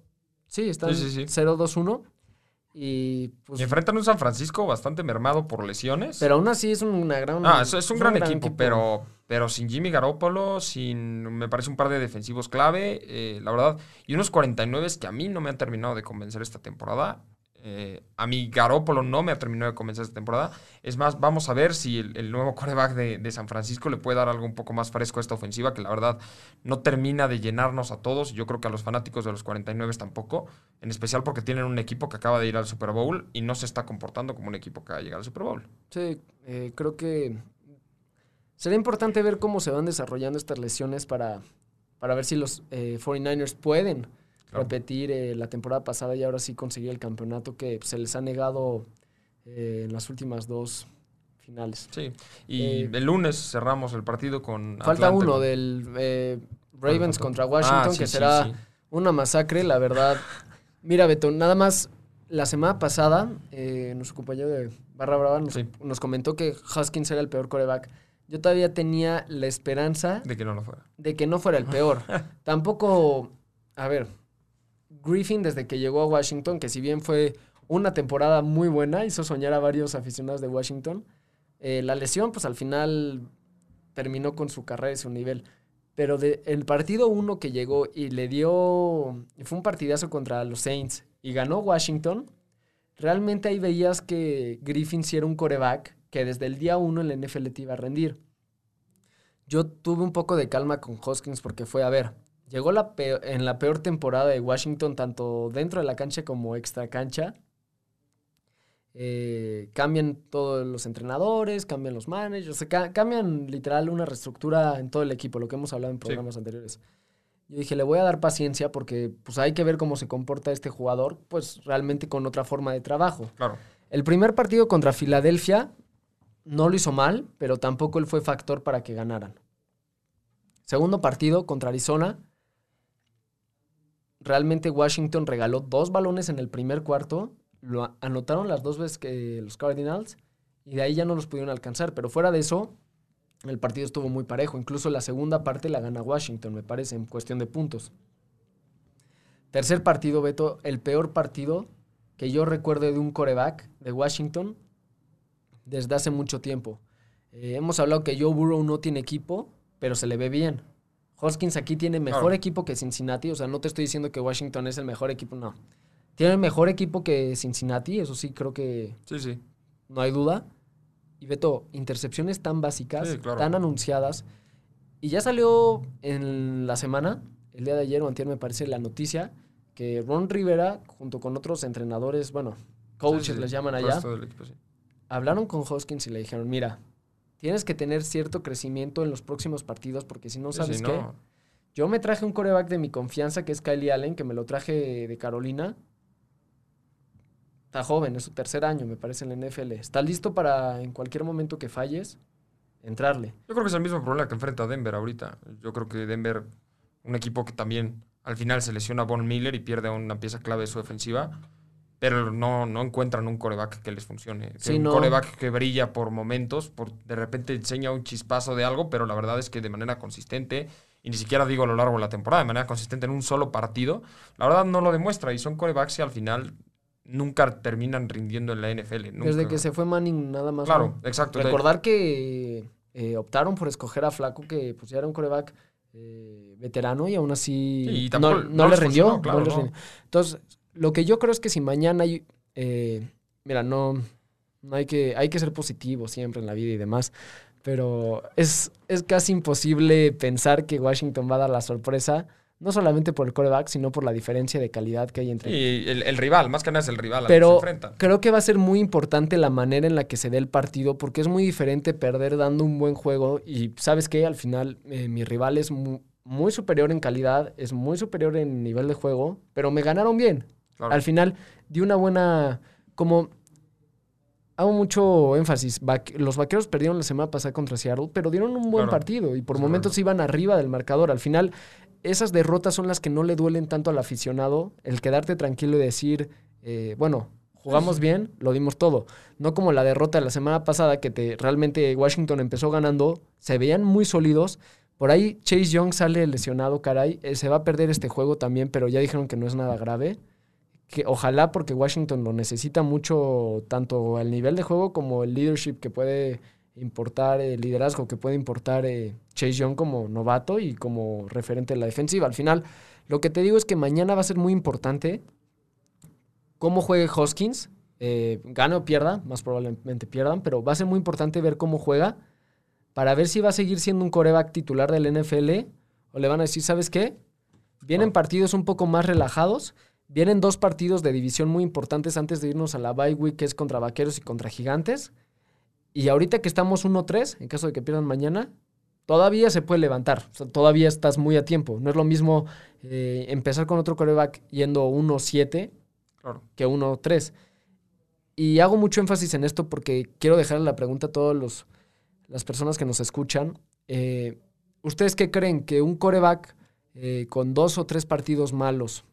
[SPEAKER 1] sí, está
[SPEAKER 2] Sí, sí, sí.
[SPEAKER 1] 0-2-1. Y pues...
[SPEAKER 2] Y enfrentan un San Francisco bastante mermado por lesiones.
[SPEAKER 1] Pero aún así es una gran...
[SPEAKER 2] Ah, es, es un gran, equipo, Pero, pero sin Jimmy Garoppolo, sin, me parece un par de defensivos clave, eh, la verdad, y unos 49 que a mí no me han terminado de convencer esta temporada. Eh, a mí Garoppolo no me ha terminado de convencer esta temporada. Es más, vamos a ver si el, nuevo coreback de, San Francisco le puede dar algo un poco más fresco a esta ofensiva, que la verdad no termina de llenarnos a todos. Yo creo que a los fanáticos de los 49 tampoco, en especial porque tienen un equipo que acaba de ir al Super Bowl y no se está comportando como un equipo que va a llegar al Super Bowl.
[SPEAKER 1] Sí, eh, creo que será importante ver cómo se van desarrollando estas lesiones para, para ver si los eh, 49ers pueden
[SPEAKER 2] Claro.
[SPEAKER 1] repetir eh, la temporada pasada y ahora sí conseguir el campeonato que se les ha negado eh, en las últimas dos finales.
[SPEAKER 2] Sí, y
[SPEAKER 1] Eh,
[SPEAKER 2] el lunes cerramos el partido con.
[SPEAKER 1] Falta uno del Ravens contra Washington,
[SPEAKER 2] Ah, sí,
[SPEAKER 1] que será
[SPEAKER 2] sí.
[SPEAKER 1] una masacre, la verdad. Mira, Beto, nada más la semana pasada, eh, nuestro compañero de Barra Brava nos,
[SPEAKER 2] Sí.
[SPEAKER 1] nos comentó que Huskins era el peor coreback. Yo todavía tenía la esperanza
[SPEAKER 2] De que no lo fuera.
[SPEAKER 1] de que no fuera el peor. Tampoco, a ver, Griffin desde que llegó a Washington, que si bien fue una temporada muy buena, hizo soñar a varios aficionados de Washington, eh, la lesión pues al final terminó con su carrera y su nivel. Pero de, el partido uno que llegó y le dio, fue un partidazo contra los Saints y ganó Washington, realmente ahí veías que Griffin sí era un coreback que desde el día uno en la NFL te iba a rendir. Yo tuve un poco de calma con Hoskins porque fue, a ver, llegó la en la peor temporada de Washington, tanto dentro de la cancha como extra cancha. Eh, cambian todos los entrenadores, cambian los managers, o sea, ca- cambian literal una reestructura en todo el equipo, lo que hemos hablado en programas anteriores. Yo dije, le voy a dar paciencia porque pues hay que ver cómo se comporta este jugador, pues realmente con otra forma de trabajo.
[SPEAKER 2] Claro.
[SPEAKER 1] El primer partido contra Filadelfia no lo hizo mal, pero tampoco él fue factor para que ganaran. Segundo partido contra Arizona. Realmente Washington regaló dos balones en el primer cuarto. Lo anotaron las dos veces que los Cardinals. Y de ahí ya no los pudieron alcanzar. Pero fuera de eso, el partido estuvo muy parejo. Incluso la segunda parte la gana Washington, me parece, en cuestión de puntos. Tercer partido, Beto, el peor partido que yo recuerde de un coreback de Washington desde hace mucho tiempo. Eh, hemos hablado que Joe Burrow no tiene equipo, pero se le ve bien. Hoskins aquí tiene mejor
[SPEAKER 2] Claro.
[SPEAKER 1] equipo que Cincinnati, o sea, no te estoy diciendo que Washington es el mejor equipo, no. Tiene mejor equipo que Cincinnati, eso sí creo que
[SPEAKER 2] Sí, sí.
[SPEAKER 1] no hay duda. Y Beto, intercepciones tan básicas,
[SPEAKER 2] Sí, claro.
[SPEAKER 1] tan anunciadas. Y ya salió en la semana, el día de ayer o antier me parece, la noticia que Ron Rivera, junto con otros entrenadores, bueno, coaches
[SPEAKER 2] Sí, sí.
[SPEAKER 1] les llaman allá,
[SPEAKER 2] equipo,
[SPEAKER 1] hablaron con Hoskins y le dijeron, mira, tienes que tener cierto crecimiento en los próximos partidos porque si no sabes qué, yo me traje un coreback de mi confianza que es Kylie Allen, que me lo traje de Carolina. Está joven, es su tercer año, me parece, en la NFL. Está listo para en cualquier momento que falles, entrarle.
[SPEAKER 2] Yo creo que es el mismo problema que enfrenta Denver ahorita. Yo creo que Denver, un equipo que también al final se lesiona a Von Miller y pierde una pieza clave de su defensiva, pero no, no encuentran un coreback que les funcione.
[SPEAKER 1] Sí,
[SPEAKER 2] un
[SPEAKER 1] no.
[SPEAKER 2] coreback que brilla por momentos, por, de repente enseña un chispazo de algo, pero la verdad es que de manera consistente, y ni siquiera digo a lo largo de la temporada, de manera consistente en un solo partido, la verdad no lo demuestra. Y son corebacks que al final nunca terminan rindiendo en la NFL. nunca.
[SPEAKER 1] Desde que se fue Manning, nada más.
[SPEAKER 2] Claro,
[SPEAKER 1] ¿no?
[SPEAKER 2] exacto.
[SPEAKER 1] Recordar que eh, optaron por escoger a Flaco, que pues ya era un coreback eh, veterano y aún así
[SPEAKER 2] Sí, y
[SPEAKER 1] no, no
[SPEAKER 2] no
[SPEAKER 1] le
[SPEAKER 2] les
[SPEAKER 1] rindió.
[SPEAKER 2] funcionó, claro,
[SPEAKER 1] no les
[SPEAKER 2] no.
[SPEAKER 1] rindió. Entonces, lo que yo creo es que si mañana hay. eh, mira, no, no hay que. Hay que ser positivo siempre en la vida y demás. Pero es, es casi imposible pensar que Washington va a dar la sorpresa. No solamente por el coreback, sino por la diferencia de calidad que hay entre
[SPEAKER 2] Y el, el rival, más que nada es el rival al que se
[SPEAKER 1] pero
[SPEAKER 2] enfrentan.
[SPEAKER 1] creo que va a ser muy importante la manera en la que se dé el partido, porque es muy diferente perder dando un buen juego. Y sabes que al final eh, mi rival es mu- muy superior en calidad, es muy superior en nivel de juego, pero me ganaron bien.
[SPEAKER 2] Claro.
[SPEAKER 1] Al final di una buena. Como. hago mucho énfasis. los vaqueros perdieron la semana pasada contra Seattle, pero dieron un buen partido y por momentos iban arriba del marcador. Al final, esas derrotas son las que no le duelen tanto al aficionado. El quedarte tranquilo y decir, eh, bueno, jugamos bien, lo dimos todo. No como la derrota de la semana pasada, que te, realmente Washington empezó ganando, se veían muy sólidos. Por ahí Chase Young sale lesionado, caray. Eh, se va a perder este juego también, pero ya dijeron que no es nada grave que ojalá porque Washington lo necesita mucho, tanto el nivel de juego como el leadership que puede importar, el liderazgo que puede importar eh, Chase Young como novato y como referente de la defensiva. Al final, lo que te digo es que mañana va a ser muy importante cómo juegue Hoskins. Eh, gane o pierda, más probablemente pierdan, pero va a ser muy importante ver cómo juega para ver si va a seguir siendo un coreback titular del NFL o le van a decir, ¿sabes qué? Vienen partidos un poco más relajados Vienen dos partidos de división muy importantes antes de irnos a la bye week, que es contra Vaqueros y contra Gigantes. Y ahorita que estamos 1-3, en caso de que pierdan mañana, todavía se puede levantar. todavía estás muy a tiempo. No es lo mismo eh, empezar con otro coreback yendo 1-7 que 1-3. Y hago mucho énfasis en esto porque quiero dejarle la pregunta a todas las personas que nos escuchan. Eh, ¿Ustedes qué creen? ¿Que un coreback eh, con dos o tres partidos malos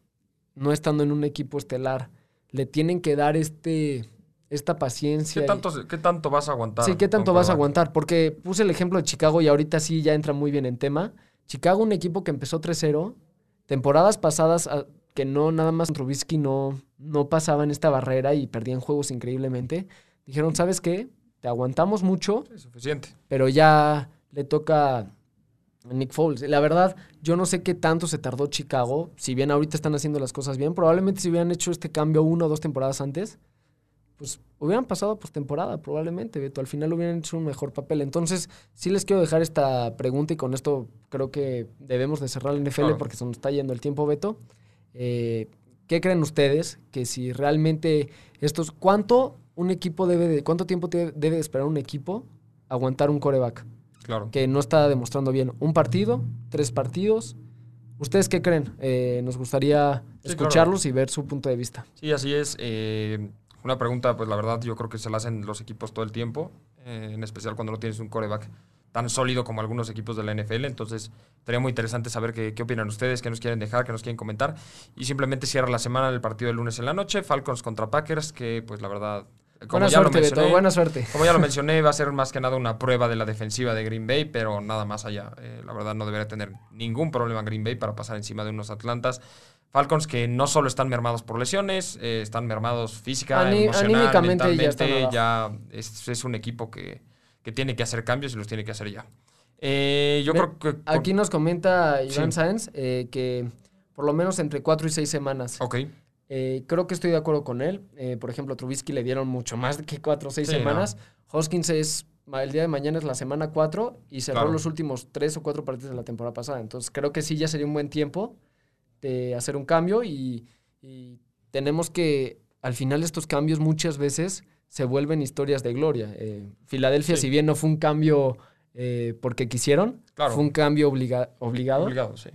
[SPEAKER 1] no estando en un equipo estelar, le tienen que dar este, esta paciencia.
[SPEAKER 2] ¿Qué tanto, ¿Qué tanto vas a aguantar?
[SPEAKER 1] Sí, ¿qué tanto vas a aguantar? Porque puse el ejemplo de Chicago y ahorita sí ya entra muy bien en tema. Chicago, un equipo que empezó 3-0, temporadas pasadas ah, que no, nada más Trubisky no, no pasaba en esta barrera y perdían juegos increíblemente. Dijeron, ¿sabes qué? Te aguantamos mucho.
[SPEAKER 2] Sí, suficiente.
[SPEAKER 1] Pero ya le toca Nick Foles. La verdad, yo no sé qué tanto se tardó Chicago. Si bien ahorita están haciendo las cosas bien, probablemente si hubieran hecho este cambio una o dos temporadas antes, pues hubieran pasado postemporada, probablemente, Beto. Al final hubieran hecho un mejor papel. Entonces, sí les quiero dejar esta pregunta y con esto creo que debemos de cerrar el NFL porque se nos está yendo el tiempo, Beto. Eh, ¿Qué creen ustedes que si realmente estos... ¿Cuánto un equipo debe de... ¿Cuánto tiempo debe esperar un equipo aguantar un coreback? Que no está demostrando bien. Un partido, tres partidos. ¿Ustedes qué creen? Eh, nos gustaría escucharlos y ver su punto de vista.
[SPEAKER 2] Sí, así es. Eh, una pregunta, pues la verdad, yo creo que se la hacen los equipos todo el tiempo, eh, en especial cuando no tienes un coreback tan sólido como algunos equipos de la NFL. Entonces, sería muy interesante saber qué, qué, opinan ustedes, qué nos quieren dejar, qué nos quieren comentar. Y simplemente cierra la semana el partido del lunes en la noche, Falcons contra Packers, que pues la verdad
[SPEAKER 1] buena suerte, Beto, buena suerte.
[SPEAKER 2] Como ya lo mencioné, va a ser más que nada una prueba de la defensiva de Green Bay, pero nada más allá. Eh, la verdad no debería tener ningún problema Green Bay para pasar encima de unos Atlantas. Falcons que no solo están mermados por lesiones, eh, están mermados física, emocionalmente, mentalmente. Ya, es, un equipo que, tiene que hacer cambios y los tiene que hacer ya. Eh, yo creo que...
[SPEAKER 1] Aquí nos comenta Iván Sáenz que por lo menos entre cuatro y seis semanas.
[SPEAKER 2] Ok.
[SPEAKER 1] Eh, creo que estoy de acuerdo con él. Eh, por ejemplo, a Trubisky le dieron mucho más que cuatro o seis semanas. Hoskins es el día de mañana es la semana cuatro y cerró los últimos tres o cuatro partidos de la temporada pasada. Entonces creo que sí ya sería un buen tiempo de hacer un cambio y, tenemos que al final estos cambios muchas veces se vuelven historias de gloria. Eh, Filadelfia, si bien no fue un cambio porque quisieron, fue un cambio obligado.
[SPEAKER 2] Obligado, sí.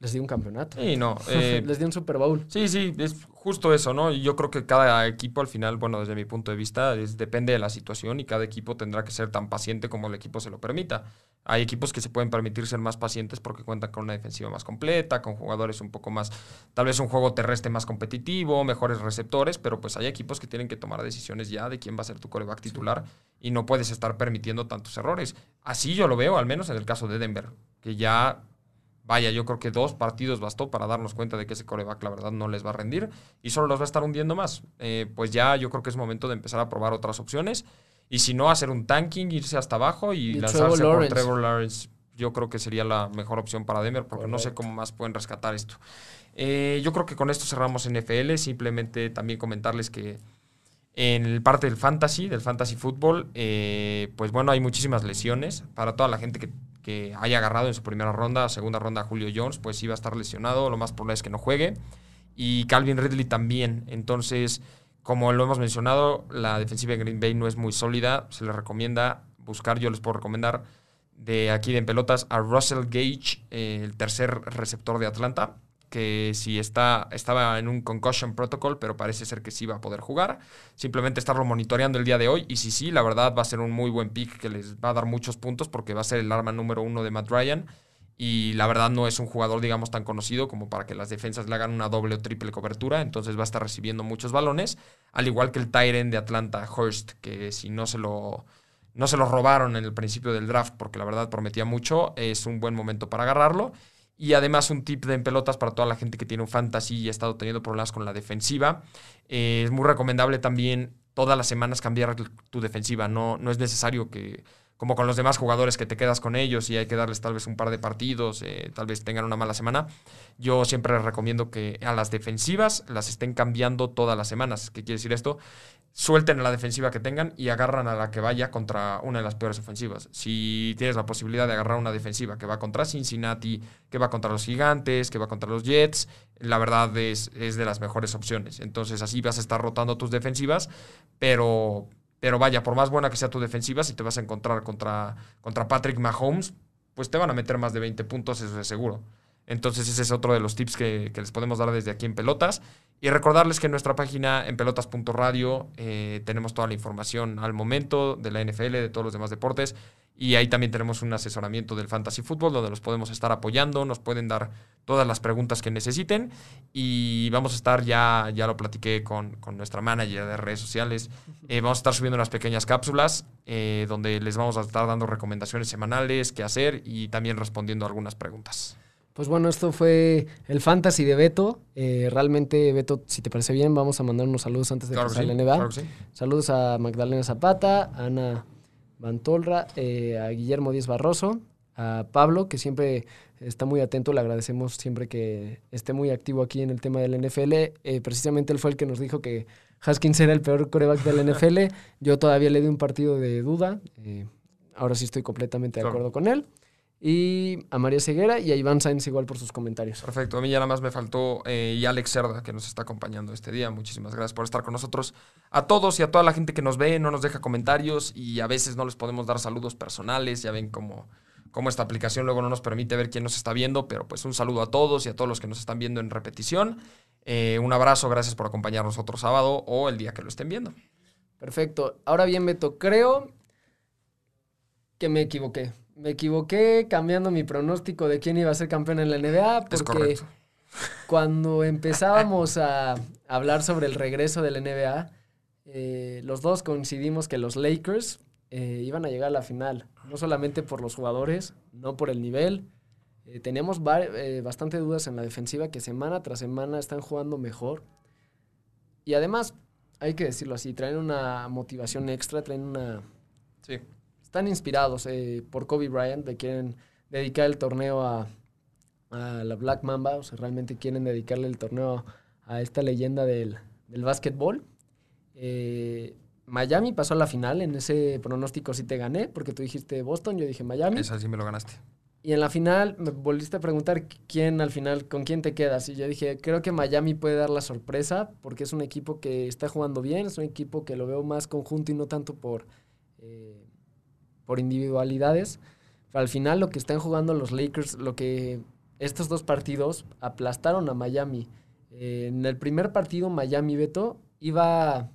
[SPEAKER 1] Les dio un campeonato.
[SPEAKER 2] Sí, no.
[SPEAKER 1] Eh, Les dio un Super Bowl.
[SPEAKER 2] Sí, sí, es justo eso, ¿no? Y yo creo que cada equipo al final, bueno, desde mi punto de vista, es, depende de la situación y cada equipo tendrá que ser tan paciente como el equipo se lo permita. Hay equipos que se pueden permitir ser más pacientes porque cuentan con una defensiva más completa, con jugadores un poco más, tal vez un juego terrestre más competitivo, mejores receptores, pero pues hay equipos que tienen que tomar decisiones ya de quién va a ser tu coreback titular y no puedes estar permitiendo tantos errores. Así yo lo veo, al menos en el caso de Denver, que ya Vaya, yo creo que dos partidos bastó para darnos cuenta de que ese coreback, la verdad, no les va a rendir y solo los va a estar hundiendo más. Eh, pues ya yo creo que es momento de empezar a probar otras opciones. Y si no, hacer un tanking, irse hasta abajo y, lanzarse por Trevor Lawrence. Yo creo que sería la mejor opción para Denver, porque no sé cómo más pueden rescatar esto. Eh, yo creo que con esto cerramos NFL. Simplemente también comentarles que en el parte del fantasy, del fantasy fútbol, eh, pues bueno, hay muchísimas lesiones. Para toda la gente que que haya agarrado en su primera ronda, segunda ronda Julio Jones, pues iba a estar lesionado, lo más probable es que no juegue. Y Calvin Ridley también. Entonces, como lo hemos mencionado, la defensiva de Green Bay no es muy sólida. Se le recomienda buscar, yo les puedo recomendar de aquí de en pelotas a Russell Gage, eh, el tercer receptor de Atlanta. Que si está, estaba en un concussion protocol, pero parece ser que sí va a poder jugar. Simplemente estarlo monitoreando el día de hoy. Y si sí, la verdad va a ser un muy buen pick que les va a dar muchos puntos porque va a ser el arma número uno de Matt Ryan. Y la verdad no es un jugador, digamos, tan conocido como para que las defensas le hagan una doble o triple cobertura. Entonces va a estar recibiendo muchos balones. Al igual que el Tyren de Atlanta, Hurst, que si no se lo no se lo robaron en el principio del draft porque la verdad prometía mucho, es un buen momento para agarrarlo. Y además un tip de en pelotas para toda la gente que tiene un fantasy y ha estado teniendo problemas con la defensiva. Eh, es muy recomendable también todas las semanas cambiar tu defensiva. No, no es necesario que, como con los demás jugadores, que te quedas con ellos y hay que darles tal vez un par de partidos, eh, tal vez tengan una mala semana. Yo siempre les recomiendo que a las defensivas las estén cambiando todas las semanas. ¿Qué quiere decir esto? Suelten a la defensiva que tengan y agarran a la que vaya contra una de las peores ofensivas. Si tienes la posibilidad de agarrar una defensiva que va contra Cincinnati, que va contra los Gigantes, que va contra los Jets, la verdad es, es de las mejores opciones. Entonces así vas a estar rotando tus defensivas, pero, pero vaya, por más buena que sea tu defensiva, si te vas a encontrar contra, contra Patrick Mahomes, pues te van a meter más de 20 puntos, eso es seguro. Entonces ese es otro de los tips que, les podemos dar desde aquí en Pelotas. Y recordarles que en nuestra página en pelotas.radio eh, tenemos toda la información al momento de la NFL, de todos los demás deportes. Y ahí también tenemos un asesoramiento del fantasy fútbol donde los podemos estar apoyando, nos pueden dar todas las preguntas que necesiten. Y vamos a estar, ya, ya lo platiqué con, nuestra manager de redes sociales, eh, vamos a estar subiendo unas pequeñas cápsulas eh, donde les vamos a estar dando recomendaciones semanales, qué hacer y también respondiendo algunas preguntas.
[SPEAKER 1] Pues bueno, esto fue el fantasy de Beto. Eh, realmente, Beto, si te parece bien, vamos a mandar unos saludos antes de que salga la NBA. Saludos a Magdalena Zapata, a Ana Bantolra, eh, a Guillermo Díaz Barroso, a Pablo, que siempre está muy atento. Le agradecemos siempre que esté muy activo aquí en el tema del NFL. Eh, precisamente él fue el que nos dijo que Haskins era el peor coreback del NFL. Yo todavía le di un partido de duda. ahora sí estoy completamente de acuerdo con él y a María Ceguera y a Iván Sainz igual por sus comentarios.
[SPEAKER 2] Perfecto, a mí ya nada más me faltó eh, y Alex Cerda que nos está acompañando este día. Muchísimas gracias por estar con nosotros. A todos y a toda la gente que nos ve, no nos deja comentarios y a veces no les podemos dar saludos personales. Ya ven cómo, cómo esta aplicación luego no nos permite ver quién nos está viendo, pero pues un saludo a todos y a todos los que nos están viendo en repetición. Eh, un abrazo, gracias por acompañarnos otro sábado o el día que lo estén viendo.
[SPEAKER 1] Perfecto. Ahora bien, Beto, creo que me equivoqué me equivoqué cambiando mi pronóstico de quién iba a ser campeón en la NBA, porque cuando empezábamos a hablar sobre el regreso de la NBA, eh, los dos coincidimos que los Lakers eh, iban a llegar a la final, no solamente por los jugadores, no por el nivel. Eh, teníamos bastante dudas en la defensiva que semana tras semana están jugando mejor. Y además, hay que decirlo así, traen una motivación extra, traen una...
[SPEAKER 2] Sí
[SPEAKER 1] están inspirados eh, por Kobe Bryant, le quieren dedicar el torneo a, la Black Mamba, o sea, realmente quieren dedicarle el torneo a esta leyenda del, del básquetbol. Eh, Miami pasó a la final, en ese pronóstico sí te gané, porque tú dijiste Boston, yo dije Miami.
[SPEAKER 2] Esa sí me lo ganaste.
[SPEAKER 1] Y en la final me volviste a preguntar quién al final, con quién te quedas. Y yo dije, creo que Miami puede dar la sorpresa, porque es un equipo que está jugando bien, es un equipo que lo veo más conjunto y no tanto por... Eh, por individualidades. al final lo que están jugando los Lakers, lo que estos dos partidos aplastaron a Miami. Eh, en el primer partido Miami Beto iba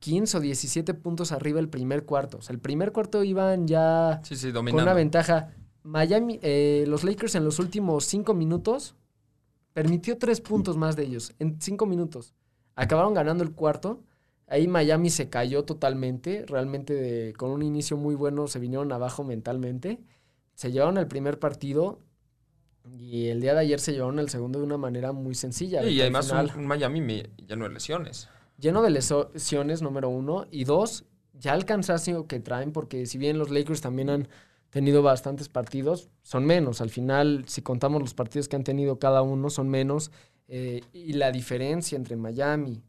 [SPEAKER 1] 15 o 17 puntos arriba el primer cuarto. O sea, el primer cuarto iban ya con una ventaja. Miami, eh, los Lakers en los últimos cinco minutos permitió tres puntos más de ellos en cinco minutos. Acabaron ganando el cuarto Ahí Miami se cayó totalmente, realmente con un inicio muy bueno se vinieron abajo mentalmente. Se llevaron el primer partido y el día de ayer se llevaron el segundo de una manera muy sencilla.
[SPEAKER 2] y además un, Miami lleno de lesiones.
[SPEAKER 1] Lleno de lesiones, número uno. Y dos, ya el cansancio que traen, porque si bien los Lakers también han tenido bastantes partidos, son menos. Al final, si contamos los partidos que han tenido cada uno, son menos. Eh, y la diferencia entre Miami,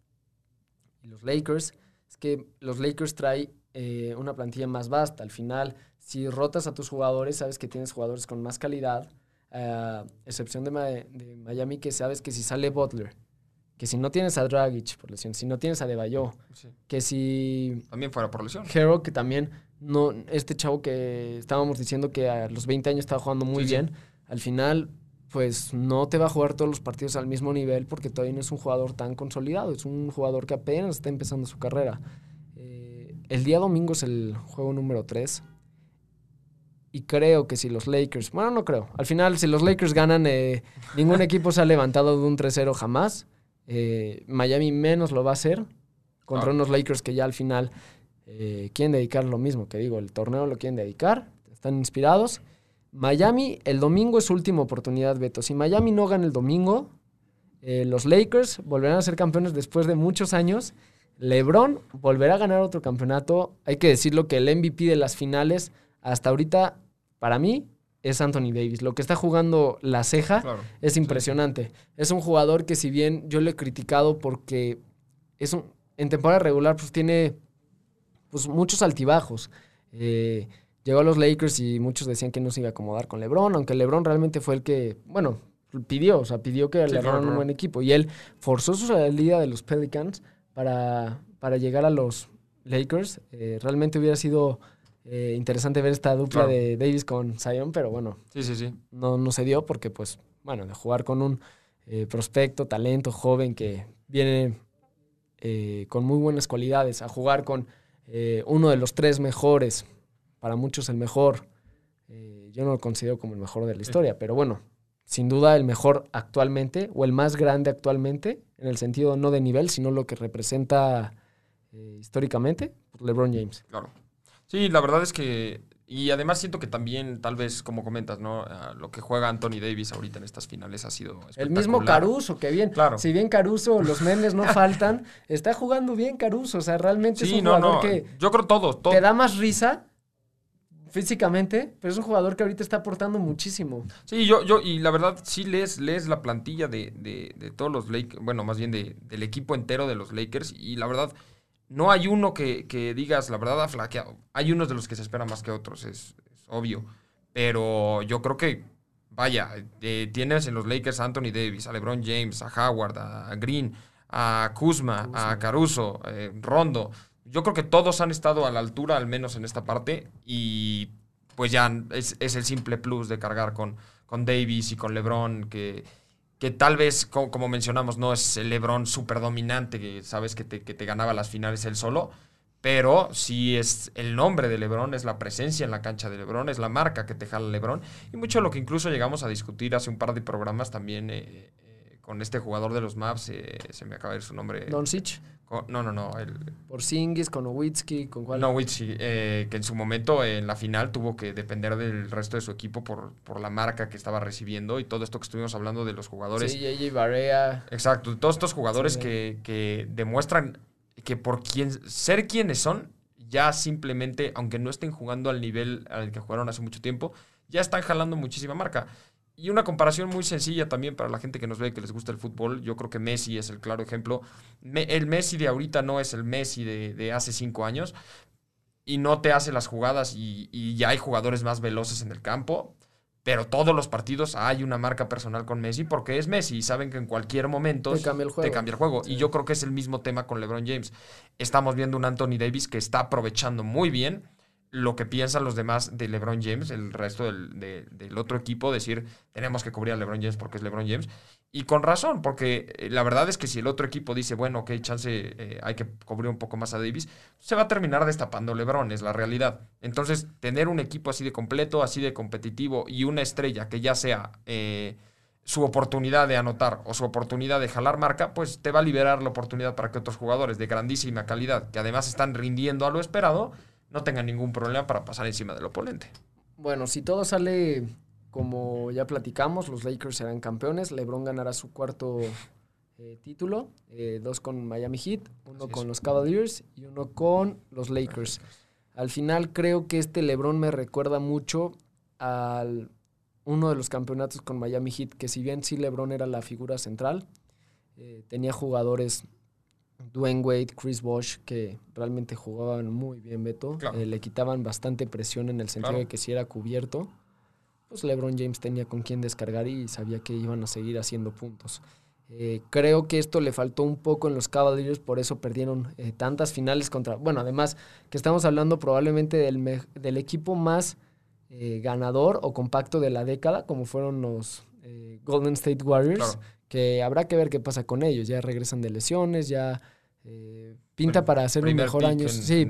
[SPEAKER 1] y los Lakers es que los Lakers traen eh, una plantilla más vasta. Al final, si rotas a tus jugadores, sabes que tienes jugadores con más calidad, a excepción de, Miami, que sabes que si sale Butler, que si no tienes a Dragic por lesión, si no tienes a Debayo, que si...
[SPEAKER 2] También fuera por lesión.
[SPEAKER 1] Hero, que también, no este chavo que estábamos diciendo que a los 20 años estaba jugando muy bien, al final pues no te va a jugar todos los partidos al mismo nivel porque todavía no es un jugador tan consolidado, es un jugador que apenas está empezando su carrera. Eh, el día domingo es el juego número 3 y creo que si los Lakers, bueno, no creo, al final si los Lakers ganan, eh, ningún equipo se ha levantado de un 3-0 jamás. Eh, Miami menos lo va a hacer contra unos Lakers que ya al final quieren dedicar lo mismo, que digo, el torneo lo quieren dedicar, están inspirados. Miami, el domingo es su última oportunidad, Beto. Si Miami no gana el domingo, eh, los Lakers volverán a ser campeones después de muchos años. LeBron volverá a ganar otro campeonato. Hay que decirlo que el MVP de las finales, hasta ahorita, para mí, es Anthony Davis. Lo que está jugando la ceja es impresionante. Es un jugador que, si bien yo le he criticado porque es un, en temporada regular, pues tiene pues, muchos altibajos. Eh, llegó a los Lakers y muchos decían que no se iba a acomodar con LeBron, aunque LeBron realmente fue el que, bueno, pidió, o sea, pidió que le LeBron un buen equipo. Y él forzó su salida de los Pelicans para, para llegar a los Lakers. Eh, realmente hubiera sido eh, interesante ver esta dupla de Davis con Zion, pero bueno,
[SPEAKER 2] sí, sí, sí.
[SPEAKER 1] No, no se dio porque, pues, bueno, de jugar con un eh, prospecto, talento, joven que viene con muy buenas cualidades, a jugar con uno de los tres mejores para muchos el mejor. Eh, yo no lo considero como el mejor de la historia, pero bueno, sin duda el mejor actualmente o el más grande actualmente, en el sentido no de nivel, sino lo que representa eh, históricamente, pues, LeBron James.
[SPEAKER 2] Claro. Sí, la verdad es que y además siento que también, tal vez, como comentas, ¿no? Ah, lo que juega Anthony Davis ahorita en estas finales ha sido
[SPEAKER 1] El mismo Caruso, que bien. Claro. Si bien Caruso, los memes no faltan, está jugando bien Caruso. O sea, realmente es un jugador que.
[SPEAKER 2] Yo creo todo.
[SPEAKER 1] Te da más risa físicamente, pero es un jugador que ahorita está aportando muchísimo.
[SPEAKER 2] Sí, yo, yo, y la verdad, sí lees, lees la plantilla de, de, de todos los Lakers, bueno, más bien de, del equipo entero de los Lakers, y la verdad, no hay uno que, que, digas, la verdad, ha flaqueado. Hay unos de los que se esperan más que otros, es, obvio. Pero yo creo que, vaya, eh, tienes en los Lakers a Anthony Davis, a LeBron James, a Howard, a Green, a Kuzma, a Caruso, eh, Rondo yo creo que todos han estado a la altura, al menos en esta parte, y pues ya es, el simple plus de cargar con, con Davis y con LeBron, que, que tal vez, como, mencionamos, no es el LeBron súper dominante, que sabes que te, que te ganaba las finales él solo, pero sí es el nombre de LeBron, es la presencia en la cancha de LeBron, es la marca que te jala LeBron, y mucho de lo que incluso llegamos a discutir hace un par de programas también. Eh, con este jugador de los Maps, eh, se me acaba de ir su nombre.
[SPEAKER 1] Doncic.
[SPEAKER 2] No, no, no. El,
[SPEAKER 1] Por Singis, con Nowitzki, con cuál.
[SPEAKER 2] Nowitzki, eh, que en su momento en la final tuvo que depender del resto de su equipo por, por la marca que estaba recibiendo y todo esto que estuvimos hablando de los jugadores.
[SPEAKER 1] Sí, JJ Barea.
[SPEAKER 2] Exacto, todos estos jugadores que, que demuestran que por quien, ser quienes son, ya simplemente, aunque no estén jugando al nivel al que jugaron hace mucho tiempo, ya están jalando muchísima marca. Y una comparación muy sencilla también para la gente que nos ve que les gusta el fútbol. Yo creo que Messi es el claro ejemplo. el Messi de ahorita no es el Messi de, hace cinco años. Y no te hace las jugadas y, ya hay jugadores más veloces en el campo. Pero todos los partidos hay una marca personal con Messi porque es Messi y saben que en cualquier momento
[SPEAKER 1] te cambia el
[SPEAKER 2] juego. Y yo creo que es el mismo tema con LeBron James. Estamos viendo un Anthony Davis que está aprovechando muy bien lo que piensan los demás de LeBron James, el resto del, otro equipo, decir, tenemos que cubrir a LeBron James porque es LeBron James. Y con razón, porque eh, la verdad es que si el otro equipo dice, bueno, ok, chance, eh, hay que cubrir un poco más a Davis, se va a terminar destapando LeBron, es la realidad. Entonces, tener un equipo así de completo, así de competitivo y una estrella que ya sea eh, su oportunidad de anotar o su oportunidad de jalar marca, pues te va a liberar la oportunidad para que otros jugadores de grandísima calidad, que además están rindiendo a lo esperado, no tengan ningún problema para pasar encima del oponente.
[SPEAKER 1] Bueno, si todo sale como ya platicamos, los Lakers serán campeones. LeBron ganará su cuarto eh, título, eh, dos con Miami Heat, uno con los Cavaliers y uno con los Lakers. Al final creo que este LeBron me recuerda mucho al uno de los campeonatos con Miami Heat, que si bien sí LeBron era la figura central, eh, tenía jugadores Dwayne Wade, Chris Bosh, que realmente jugaban muy bien, Beto. Eh, le quitaban bastante presión en el sentido de que si era cubierto, pues LeBron James tenía con quién descargar y sabía que iban a seguir haciendo puntos. Eh, creo que esto le faltó un poco en los Cavaliers, por eso perdieron eh, tantas finales contra... Bueno, además que estamos hablando probablemente del, del equipo más ganador o compacto de la década, como fueron los Golden State Warriors, que habrá que ver qué pasa con ellos. Ya regresan de lesiones, ya eh, pinta para hacer un mejor año. sí,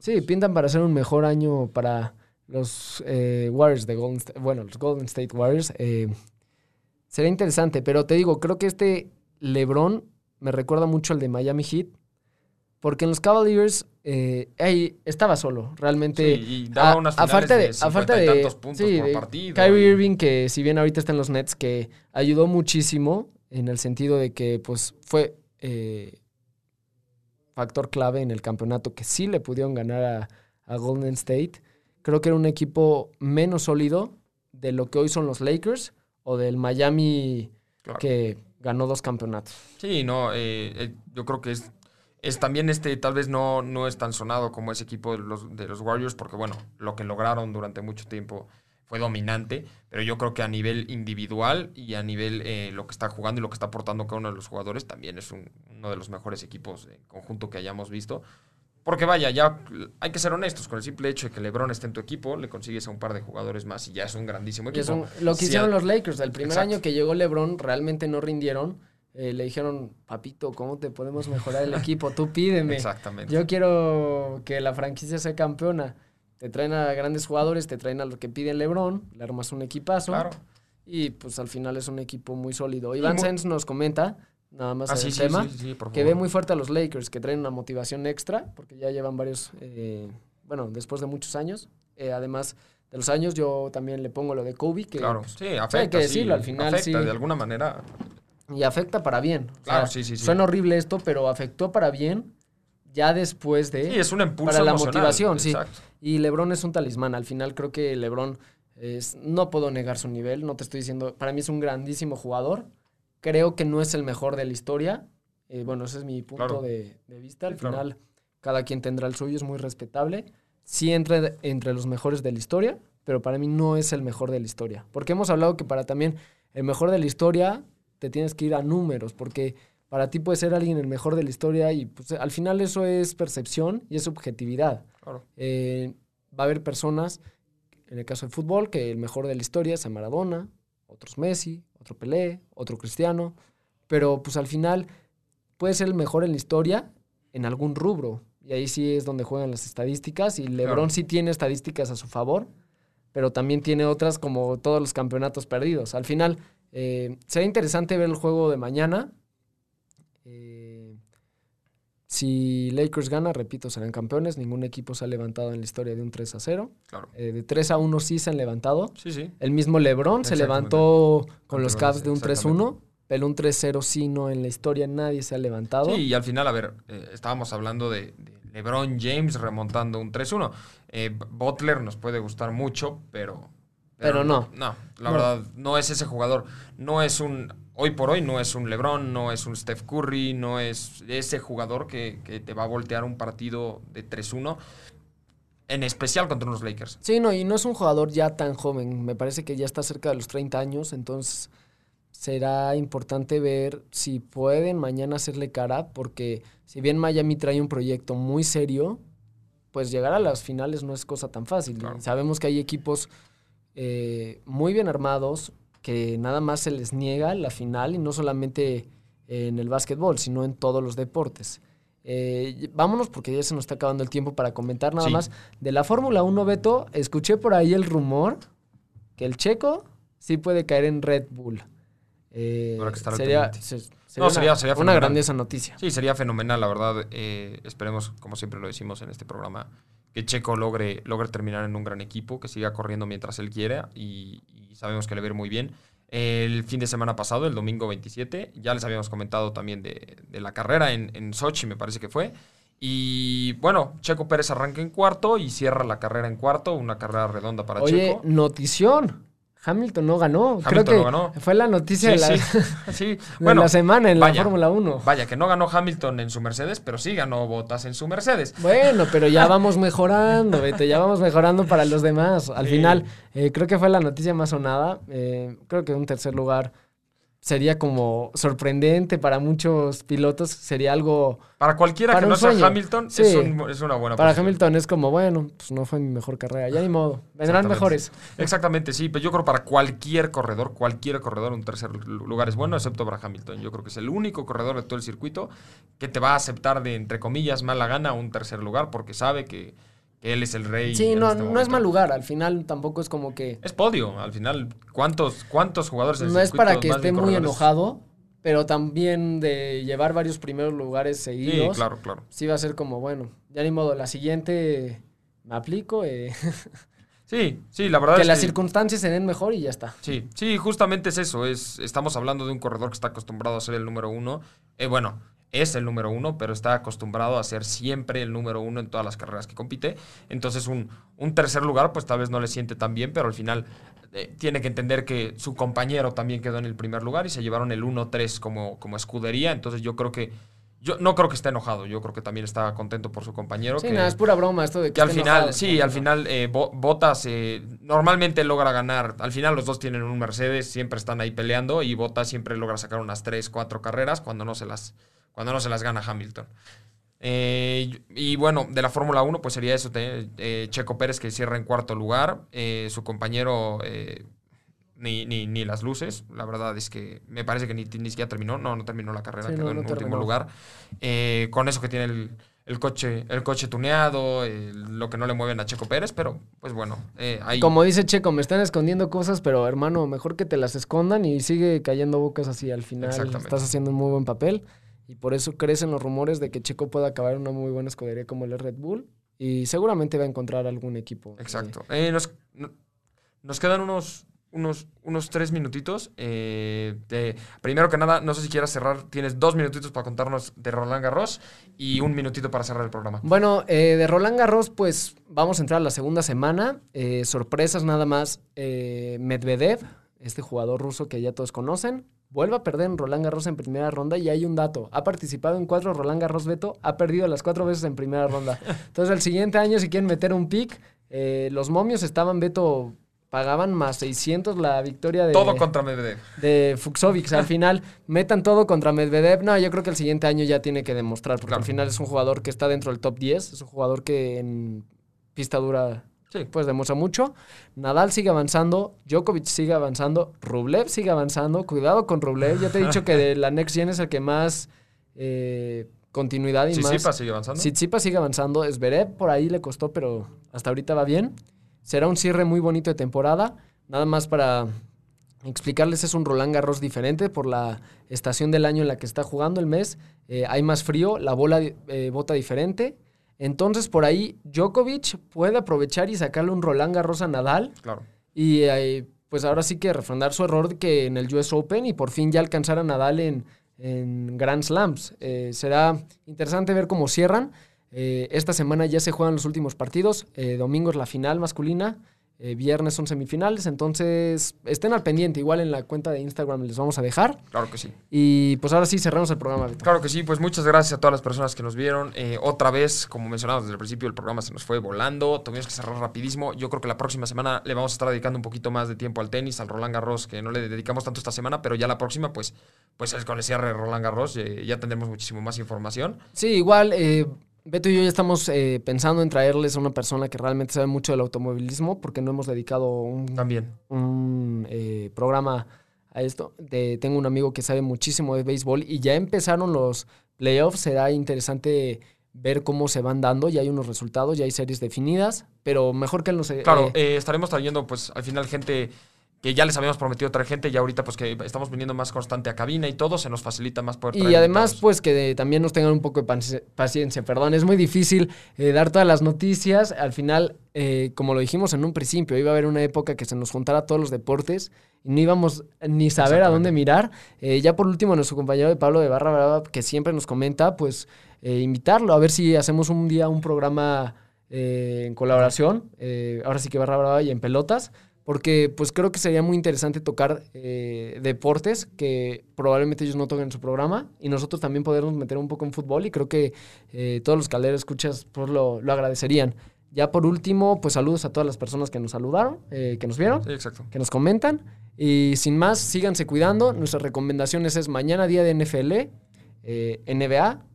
[SPEAKER 1] sí, pintan para hacer un mejor año para los eh, Warriors de Golden State, bueno, los Golden State Warriors. Eh, sería interesante, pero te digo, creo que este LeBron me recuerda mucho al de Miami Heat, porque en los Cavaliers eh, estaba solo, realmente.
[SPEAKER 2] y daba unas finales de, a falta de, tantos puntos por partido.
[SPEAKER 1] Kyrie Irving, que si bien ahorita está en los Nets, que ayudó muchísimo en el sentido de que pues fue eh, factor clave en el campeonato que sí le pudieron ganar a Golden State creo que era un equipo menos sólido de lo que hoy son los Lakers o del Miami que ganó dos campeonatos.
[SPEAKER 2] Sí, no, eh, eh, yo creo que es, es también este, tal vez no, no es tan sonado como ese equipo de los, de los Warriors, porque bueno, lo que lograron durante mucho tiempo fue dominante, pero yo creo que a nivel individual y a nivel eh, lo que está jugando y lo que está aportando cada uno de los jugadores, también es uno de los mejores equipos en conjunto que hayamos visto. Porque vaya, ya hay que ser honestos, con el simple hecho de que LeBron esté en tu equipo, le consigues a un par de jugadores más y ya es un grandísimo equipo.
[SPEAKER 1] lo que hicieron los Lakers, el primer año que llegó LeBron realmente no rindieron. Eh, le dijeron, papito, ¿cómo te podemos mejorar el equipo? Tú pídeme.
[SPEAKER 2] Exactamente.
[SPEAKER 1] Yo quiero que la franquicia sea campeona. Te traen a grandes jugadores, te traen a lo que piden LeBron, le armas un equipazo.
[SPEAKER 2] Claro.
[SPEAKER 1] Y pues al final es un equipo muy sólido. Iván Sens nos comenta nada más ah, el tema, que ve muy fuerte a los Lakers, que traen una motivación extra, porque ya llevan varios, eh, bueno, después de muchos años. Eh, además de los años, yo también le pongo lo de Kobe, que
[SPEAKER 2] claro, sí, afecta,
[SPEAKER 1] hay que decirlo, al final
[SPEAKER 2] afecta, de alguna manera.
[SPEAKER 1] Y afecta para bien.
[SPEAKER 2] Claro, sí, sí,
[SPEAKER 1] Suena horrible esto, pero afectó para bien ya después de...
[SPEAKER 2] Sí, es un impulso
[SPEAKER 1] Para la motivación, sí. Y LeBron es un talismán. Al final creo que LeBron... Es, no puedo negar su nivel, no te estoy diciendo, para mí es un grandísimo jugador, Creo que no es el mejor de la historia. Eh, bueno, ese es mi punto de, vista. Al final, cada quien tendrá el suyo, es muy respetable. Sí entra entre los mejores de la historia, pero para mí no es el mejor de la historia. Porque hemos hablado que para también el mejor de la historia te tienes que ir a números, porque para ti puede ser alguien el mejor de la historia y pues, al final eso es percepción y es subjetividad. Eh, va a haber personas, en el caso del fútbol, que el mejor de la historia es a Maradona, otros Messi, otro Pelé, otro Cristiano, pero pues al final puede ser el mejor en la historia en algún rubro. Y ahí sí es donde juegan las estadísticas. Y LeBron sí tiene estadísticas a su favor, pero también tiene otras como todos los campeonatos perdidos. Al final, eh, será interesante ver el juego de mañana. Eh, si Lakers gana, repito, serán campeones. Ningún equipo se ha levantado en la historia de un 3 a 0. Eh, de 3 a 1 sí se han levantado.
[SPEAKER 2] Sí, sí.
[SPEAKER 1] El mismo LeBron se levantó con los Cavs de un 3-1. Pero un 3-0 sí no en la historia nadie se ha levantado.
[SPEAKER 2] Sí, y al final, a ver, eh, estábamos hablando de, LeBron James remontando un 3-1. Eh, Butler nos puede gustar mucho, pero,
[SPEAKER 1] pero... no.
[SPEAKER 2] No, la verdad, no es ese jugador. No es un hoy por hoy no es un LeBron, no es un Steph Curry, no es ese jugador que, te va a voltear un partido de 3-1. En especial contra unos Lakers.
[SPEAKER 1] Sí, no, y no es un jugador ya tan joven. Me parece que ya está cerca de los 30 años, entonces será importante ver si pueden mañana hacerle cara, porque si bien Miami trae un proyecto muy serio, pues llegar a las finales no es cosa tan fácil. Sabemos que hay equipos eh, muy bien armados, que nada más se les niega la final y no solamente en el básquetbol, sino en todos los deportes. Eh, vámonos porque ya se nos está acabando el tiempo para comentar nada más. De la Fórmula 1, Beto, escuché por ahí el rumor que el checo sí puede caer en Red Bull.
[SPEAKER 2] Eh, sería, sería,
[SPEAKER 1] una, grandiosa noticia.
[SPEAKER 2] Sí, sería fenomenal, la verdad. Eh, esperemos, como siempre lo decimos en este programa, que Checo logre, logre terminar en un gran equipo, que siga corriendo mientras él quiera y, sabemos que le va a ir muy bien. El fin de semana pasado, el domingo 27, ya les habíamos comentado también de, la carrera en, en Sochi, me parece que fue. Y bueno, Checo Pérez arranca en cuarto y cierra la carrera en cuarto, una carrera redonda para
[SPEAKER 1] Checo. Oye, notición. Hamilton no ganó. Creo que fue la noticia de, la, semana en la Fórmula 1.
[SPEAKER 2] Vaya, que no ganó Hamilton en su Mercedes, pero sí ganó Bottas en su Mercedes.
[SPEAKER 1] Bueno, pero ya vamos mejorando, vete, ya vamos mejorando para los demás. Al final, eh, creo que fue la noticia más sonada. Eh, creo que un tercer lugar sería como sorprendente para muchos pilotos, sería algo...
[SPEAKER 2] Para cualquiera
[SPEAKER 1] Para
[SPEAKER 2] que no sea
[SPEAKER 1] sueño.
[SPEAKER 2] Hamilton,
[SPEAKER 1] Sí.
[SPEAKER 2] es, un- es una buena
[SPEAKER 1] Para
[SPEAKER 2] posición.
[SPEAKER 1] Hamilton es como, bueno, pues no fue mi mejor carrera, ya ni modo, vendrán mejores.
[SPEAKER 2] Exactamente, sí, pero yo creo para cualquier corredor, cualquier corredor, un tercer lu- lugar es bueno, excepto para Hamilton. Yo creo que es el único corredor de todo el circuito que te va a aceptar de, entre comillas, mala gana un tercer lugar porque sabe que él es el rey.
[SPEAKER 1] Sí, no,
[SPEAKER 2] este
[SPEAKER 1] no es mal lugar, al final tampoco es como que...
[SPEAKER 2] Es podio, al final. ¿Cuántos, cuántos jugadores
[SPEAKER 1] No es para que esté muy enojado, pero también de llevar varios primeros lugares
[SPEAKER 2] Sí,
[SPEAKER 1] seguidos.
[SPEAKER 2] claro, claro.
[SPEAKER 1] sí va a ser como, bueno, ya ni modo, la siguiente me aplico, eh,
[SPEAKER 2] Sí, sí, la verdad
[SPEAKER 1] que
[SPEAKER 2] es
[SPEAKER 1] las
[SPEAKER 2] que...
[SPEAKER 1] circunstancias se den mejor y ya está.
[SPEAKER 2] Sí, sí, justamente es eso. Es, estamos hablando de un corredor que está acostumbrado a ser el número uno. Eh, bueno, es el número uno, pero está acostumbrado a ser siempre el número uno en todas las carreras que compite. Entonces, un, un tercer lugar, pues tal vez no le siente tan bien, pero al final eh, tiene que entender que su compañero también quedó en el primer lugar y se llevaron el 1-3 como, como escudería. Entonces, yo creo que. Yo no creo que esté enojado, yo creo que también está contento por su compañero.
[SPEAKER 1] Sí,
[SPEAKER 2] que,
[SPEAKER 1] nada, es pura broma esto de que,
[SPEAKER 2] que al final,
[SPEAKER 1] enojado,
[SPEAKER 2] sí, al final eh, Bo- Bottas eh, normalmente logra ganar. Al final los dos tienen un Mercedes, siempre están ahí peleando y Bottas siempre logra sacar unas 3, 4 carreras cuando no se las, cuando no se las gana Hamilton. Eh, y, bueno, de la Fórmula 1 pues sería eso, te- eh, Checo Pérez que cierra en cuarto lugar, eh, su compañero ni, ni, ni las luces, la verdad es que me parece que ni, ni siquiera terminó, no, no terminó la carrera,
[SPEAKER 1] Sí,
[SPEAKER 2] quedó
[SPEAKER 1] no,
[SPEAKER 2] en último lugar. Con eso que tiene el, el coche, el coche tuneado, eh, lo que no le mueven a Checo Pérez, pero pues bueno, eh, ahí
[SPEAKER 1] Como dice Checo, me están escondiendo cosas, pero hermano, mejor que te las escondan y sigue cayendo bocas así. Al final estás haciendo un muy buen papel y por eso crecen los rumores de que Checo pueda acabar en una muy buena escudería como el Red Bull y seguramente va a encontrar algún equipo. eh,
[SPEAKER 2] Exacto. Eh, nos, no- nos quedan unos, unos, unos tres minutitos. Eh, de- primero que nada, no sé si quieras cerrar. Tienes dos minutitos para contarnos de Roland Garros y un minutito para cerrar el programa.
[SPEAKER 1] Bueno, eh, de Roland Garros, pues vamos a entrar a la segunda semana. Sorpresas nada más. Medvedev, este jugador ruso que ya todos conocen, vuelve a perder en Roland Garros en primera ronda y hay un dato. Ha participado en cuatro Roland Garros Beto, ha perdido las cuatro veces en primera ronda. Entonces el siguiente año, si quieren meter un pick, eh, los momios estaban, Beto, pagaban más 600 la victoria de
[SPEAKER 2] Todo contra Medvedev.
[SPEAKER 1] de Fuxovics. Al final, metan todo contra Medvedev. No, yo creo que el siguiente año ya tiene que demostrar, porque
[SPEAKER 2] Claro.
[SPEAKER 1] al final es un jugador que está dentro del top 10. Es un jugador que en pista dura,
[SPEAKER 2] Sí.
[SPEAKER 1] pues demuestra mucho. Nadal sigue avanzando, Djokovic sigue avanzando, Rublev sigue avanzando. Cuidado con Rublev. Ya te he dicho que de la Next Gen es el que más eh, continuidad y
[SPEAKER 2] Tsitsipas
[SPEAKER 1] más.
[SPEAKER 2] sigue avanzando.
[SPEAKER 1] Tsitsipas sigue avanzando. Zverev por ahí le costó, pero hasta ahorita va bien. Será un cierre muy bonito de temporada. Nada más para explicarles, es un Roland Garros diferente por la estación del año en la que está jugando el mes. Eh, hay más frío, la bola eh, bota diferente. Entonces, por ahí, Djokovic puede aprovechar y sacarle un Roland Garros a Nadal.
[SPEAKER 2] Claro.
[SPEAKER 1] Y eh, pues ahora sí que refrendar su error de que en el US Open y por fin ya alcanzar a Nadal en, en Grand Slams. Eh, será interesante ver cómo cierran. Eh, esta semana ya se juegan los últimos partidos. Domingo es la final masculina. Eh, viernes son semifinales. Entonces estén al pendiente. Igual en la cuenta de Instagram les vamos a dejar.
[SPEAKER 2] Claro que sí.
[SPEAKER 1] Y pues ahora sí cerramos el programa.
[SPEAKER 2] Claro que sí, pues muchas gracias a todas las personas que nos vieron. Eh, otra vez, como mencionamos desde el principio, el programa se nos fue volando. Tuvimos que cerrar rapidísimo. Yo creo que la próxima semana le vamos a estar dedicando un poquito más de tiempo al tenis, al Roland Garros, que no le dedicamos tanto esta semana, pero ya la próxima, pues, pues es con el cierre de Roland Garros, eh, ya tendremos muchísimo más información.
[SPEAKER 1] Sí, igual, eh, Beto y yo ya estamos eh, pensando en traerles a una persona que realmente sabe mucho del automovilismo, porque no hemos dedicado un,
[SPEAKER 2] También.
[SPEAKER 1] un, eh, programa a esto. De- tengo un amigo que sabe muchísimo de béisbol y ya empezaron los playoffs. Será interesante ver cómo se van dando. Ya hay unos resultados, ya hay series definidas, pero mejor que él nos... eh,
[SPEAKER 2] Claro,
[SPEAKER 1] eh,
[SPEAKER 2] eh, estaremos trayendo, pues, al final gente que ya les habíamos prometido traer gente y ahorita, pues, que estamos viniendo más constante a cabina y todo, se nos facilita más poder traer
[SPEAKER 1] Y además,
[SPEAKER 2] invitados.
[SPEAKER 1] pues que también nos tengan un poco de paci- paciencia, perdón. Es muy difícil eh, dar todas las noticias. Al final, eh, como lo dijimos en un principio, iba a haber una época que se nos juntara todos los deportes y no íbamos ni saber a dónde mirar. Eh, ya por último, nuestro compañero de Pablo de Barra Brava, que siempre nos comenta, pues invitarlo a ver si hacemos un día un programa en colaboración. ahora sí que Barra Brava y en pelotas porque pues creo que sería muy interesante tocar eh, deportes que probablemente ellos no toquen en su programa y nosotros también podernos meter un poco en fútbol y creo que eh, todos los calderos escuchas pues lo, lo agradecerían. Ya por último, pues saludos a todas las personas que nos saludaron, eh, que nos vieron,
[SPEAKER 2] Sí, exacto.
[SPEAKER 1] que nos comentan. Y sin más, síganse cuidando. Nuestras recomendaciones es mañana día de NFL, NBA,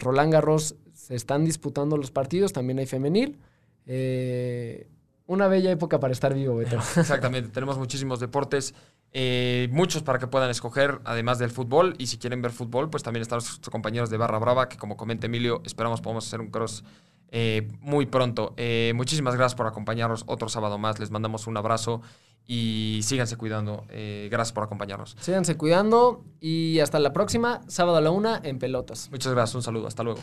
[SPEAKER 1] Roland Garros se están disputando los partidos, también hay femenil. Eh, una bella época para estar vivo, Beto.
[SPEAKER 2] Exactamente, tenemos muchísimos deportes, eh, muchos para que puedan escoger, además del fútbol. Y si quieren ver fútbol, pues también están los compañeros de Barra Brava, que como comenta Emilio, esperamos podamos hacer un cross eh, muy pronto. Eh, muchísimas gracias por acompañarnos otro sábado más. Les mandamos un abrazo y síganse cuidando. Gracias por acompañarnos.
[SPEAKER 1] Síganse cuidando y hasta la próxima, sábado a la una en pelotas.
[SPEAKER 2] Muchas gracias, un saludo, hasta luego.